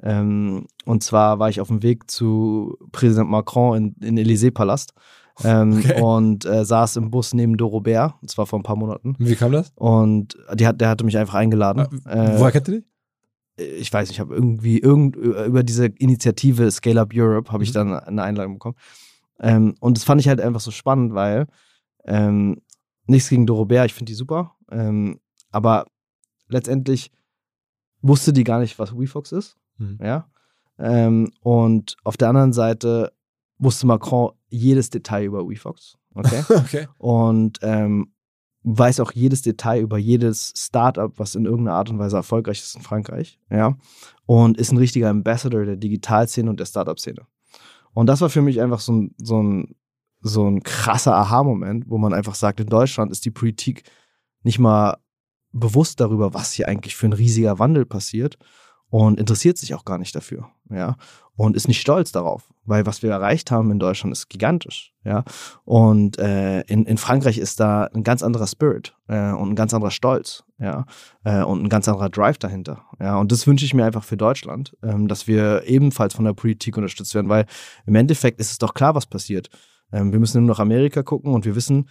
Speaker 2: Ähm, und zwar war ich auf dem Weg zu Präsident Macron in, in Élysée-Palast. Ähm,
Speaker 1: Okay.
Speaker 2: Und äh, saß im Bus neben Dorobert, und zwar vor ein paar Monaten.
Speaker 1: Wie kam das?
Speaker 2: Und die hat, der hatte mich einfach eingeladen.
Speaker 1: Ah,
Speaker 2: Äh,
Speaker 1: Woher kennt ihr dich?
Speaker 2: ich weiß nicht, ich habe irgendwie irgend, über diese Initiative Scale Up Europe habe ich
Speaker 1: Mhm.
Speaker 2: dann eine Einladung bekommen. Ähm, und das fand ich halt einfach so spannend, weil ähm, nichts gegen Dorobert, ich finde die super. Ähm, aber letztendlich wusste die gar nicht, was WeFox ist.
Speaker 1: Mhm.
Speaker 2: Ja. Ähm, und auf der anderen Seite wusste Macron jedes Detail über WeFox. Okay.
Speaker 1: Okay.
Speaker 2: und ähm, weiß auch jedes Detail über jedes Startup, was in irgendeiner Art und Weise erfolgreich ist in Frankreich, ja, und ist ein richtiger Ambassador der Digitalszene und der Startup-Szene. Und das war für mich einfach so ein, so ein, so ein krasser Aha-Moment, wo man einfach sagt, in Deutschland ist die Politik nicht mal bewusst darüber, was hier eigentlich für ein riesiger Wandel passiert und interessiert sich auch gar nicht dafür, ja, und ist nicht stolz darauf, weil was wir erreicht haben in Deutschland ist gigantisch, ja, und äh, in, in Frankreich ist da ein ganz anderer Spirit äh, und ein ganz anderer Stolz, ja, äh, und ein ganz anderer Drive dahinter, ja, und das wünsche ich mir einfach für Deutschland, ähm, dass wir ebenfalls von der Politik unterstützt werden, weil im Endeffekt ist es doch klar, was passiert. Ähm, wir müssen nur nach Amerika gucken und wir wissen,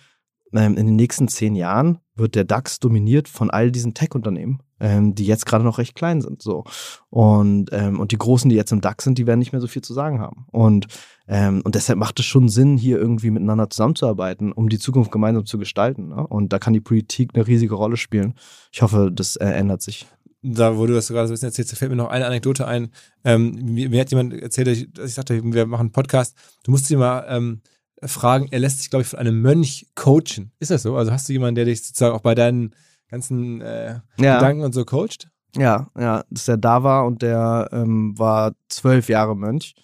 Speaker 2: ähm, in den nächsten zehn Jahren wird der DAX dominiert von all diesen Tech-Unternehmen, ähm, die jetzt gerade noch recht klein sind. So. Und, ähm, und die Großen, die jetzt im DAX sind, die werden nicht mehr so viel zu sagen haben. Und, ähm, und deshalb macht es schon Sinn, hier irgendwie miteinander zusammenzuarbeiten, um die Zukunft gemeinsam zu gestalten. Ne? Und da kann die Politik eine riesige Rolle spielen. Ich hoffe, das äh, ändert sich.
Speaker 1: Da, wo du das gerade so ein bisschen erzählst, fällt mir noch eine Anekdote ein. Ähm, mir, mir hat jemand erzählt, dass ich, dass sagte, wir machen einen Podcast. Du musst dich mal ähm, fragen, er lässt sich, glaube ich, von einem Mönch coachen. Ist das so? Also hast du jemanden, der dich sozusagen auch bei deinen ganzen äh,
Speaker 2: Ja.
Speaker 1: Gedanken und so coacht?
Speaker 2: Ja, ja, das ist der da war und der ähm, war zwölf Jahre Mönch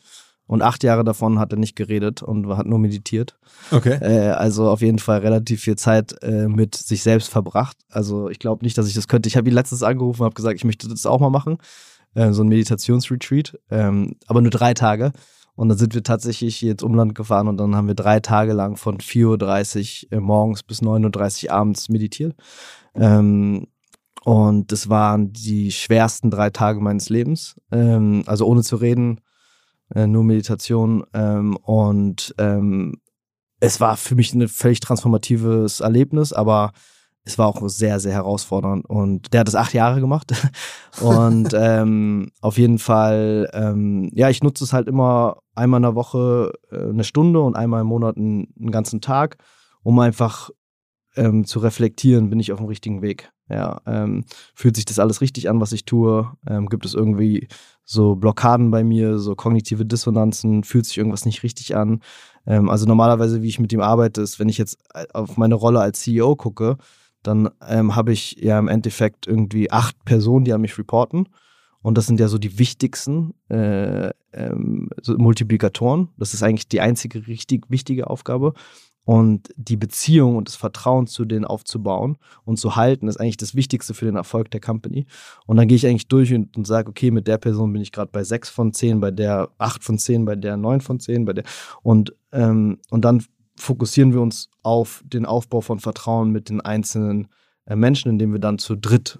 Speaker 2: und acht Jahre davon hat er nicht geredet und hat nur meditiert.
Speaker 1: Okay.
Speaker 2: Äh, also auf jeden Fall relativ viel Zeit äh, mit sich selbst verbracht. Also ich glaube nicht, dass ich das könnte. Ich habe ihn letztens angerufen und habe gesagt, ich möchte das auch mal machen, äh, so ein Meditationsretreat, ähm, aber nur drei Tage. Und dann sind wir tatsächlich ins Umland gefahren und dann haben wir drei Tage lang von 4.30 Uhr morgens bis 9.30 Uhr abends meditiert. Ähm, und das waren die schwersten drei Tage meines Lebens. Ähm, also ohne zu reden, äh, nur Meditation. Ähm, und ähm, es war für mich ein völlig transformatives Erlebnis, aber es war auch sehr, sehr herausfordernd. Und der hat das acht Jahre gemacht. Und ähm, auf jeden Fall, ähm, ja, ich nutze es halt immer einmal in der Woche äh, eine Stunde und einmal im Monat einen, einen ganzen Tag, um einfach ähm, zu reflektieren, bin ich auf dem richtigen Weg. Ja, ähm, fühlt sich das alles richtig an, was ich tue? Ähm, gibt es irgendwie so Blockaden bei mir, so kognitive Dissonanzen? Fühlt sich irgendwas nicht richtig an? Ähm, also normalerweise, wie ich mit ihm arbeite, ist, wenn ich jetzt äh, auf meine Rolle als CEO gucke, dann ähm, habe ich ja im Endeffekt irgendwie acht Personen, die an mich reporten. Und das sind ja so die wichtigsten äh, ähm, so Multiplikatoren. Das ist eigentlich die einzige richtig wichtige Aufgabe. Und die Beziehung und das Vertrauen zu denen aufzubauen und zu halten, ist eigentlich das Wichtigste für den Erfolg der Company. Und dann gehe ich eigentlich durch und, und sage, okay, mit der Person bin ich gerade bei sechs von zehn, bei der acht von zehn, bei der neun von zehn, bei der und, ähm, und dann fokussieren wir uns auf den Aufbau von Vertrauen mit den einzelnen äh, Menschen, indem wir dann zu dritt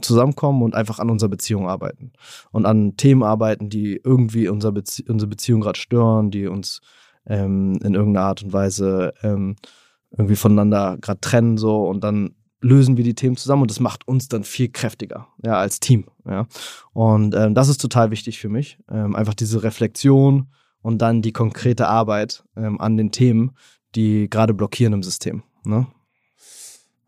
Speaker 2: zusammenkommen und einfach an unserer Beziehung arbeiten und an Themen arbeiten, die irgendwie unser Bezie unsere Beziehung gerade stören, die uns ähm, in irgendeiner Art und Weise ähm, irgendwie voneinander gerade trennen so und dann lösen wir die Themen zusammen und das macht uns dann viel kräftiger, ja, als Team, ja. Und ähm, das ist total wichtig für mich, ähm, einfach diese Reflexion und dann die konkrete Arbeit ähm, an den Themen, die gerade blockieren im System, ne?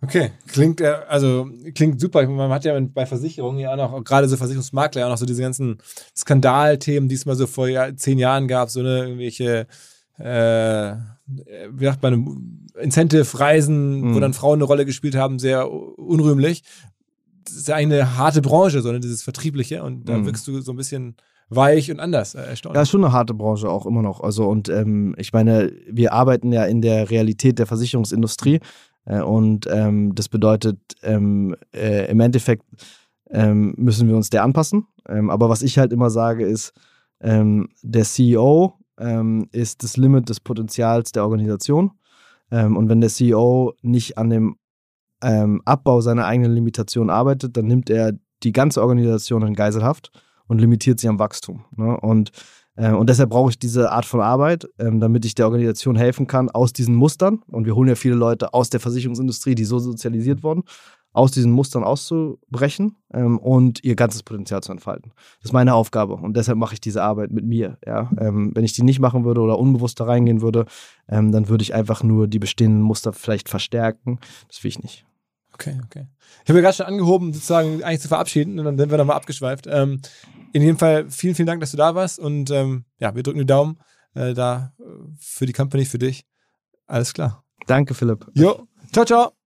Speaker 1: Okay, klingt äh, also klingt super. Man hat ja bei Versicherungen ja auch noch, gerade so Versicherungsmakler, ja auch noch so diese ganzen Skandalthemen, die es mal so vor zehn Jahren gab, so eine irgendwelche, äh, wie sagt man, Incentive-Reisen, wo
Speaker 2: Mhm.
Speaker 1: dann Frauen eine Rolle gespielt haben, sehr unrühmlich. Das ist ja eigentlich eine harte Branche, sondern dieses Vertriebliche und da
Speaker 2: Mhm.
Speaker 1: wirkst du so ein bisschen weich und anders. Äh, erstaunlich.
Speaker 2: Ja, ist schon eine harte Branche auch immer noch. Also und ähm, ich meine, wir arbeiten ja in der Realität der Versicherungsindustrie äh, und ähm, das bedeutet ähm, äh, im Endeffekt ähm, müssen wir uns der anpassen. Ähm, aber was ich halt immer sage ist, ähm, der CEO ist das Limit des Potenzials der Organisation. und wenn der CEO nicht an dem Abbau seiner eigenen Limitation arbeitet, dann nimmt er die ganze Organisation in Geiselhaft und limitiert sie am Wachstum. Ne? Und, äh, und deshalb brauche ich diese Art von Arbeit, ähm, damit ich der Organisation helfen kann aus diesen Mustern. Und wir holen ja viele Leute aus der Versicherungsindustrie, die so sozialisiert wurden, aus diesen Mustern auszubrechen ähm, und ihr ganzes Potenzial zu entfalten. Das ist meine Aufgabe und deshalb mache ich diese Arbeit mit mir. Ja? Ähm, wenn ich die nicht machen würde oder unbewusst da reingehen würde, ähm, dann würde ich einfach nur die bestehenden Muster vielleicht verstärken. Das will ich nicht.
Speaker 1: Okay, okay. Ich habe mir gerade schon angehoben, sozusagen eigentlich zu verabschieden und dann sind wir nochmal abgeschweift. Ähm, in jedem Fall vielen, vielen Dank, dass du da warst und ähm, ja, wir drücken die Daumen äh, da äh, für die Company, für dich. Alles klar.
Speaker 2: Danke, Philipp.
Speaker 1: Jo, ciao, ciao.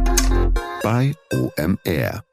Speaker 3: bei OMR.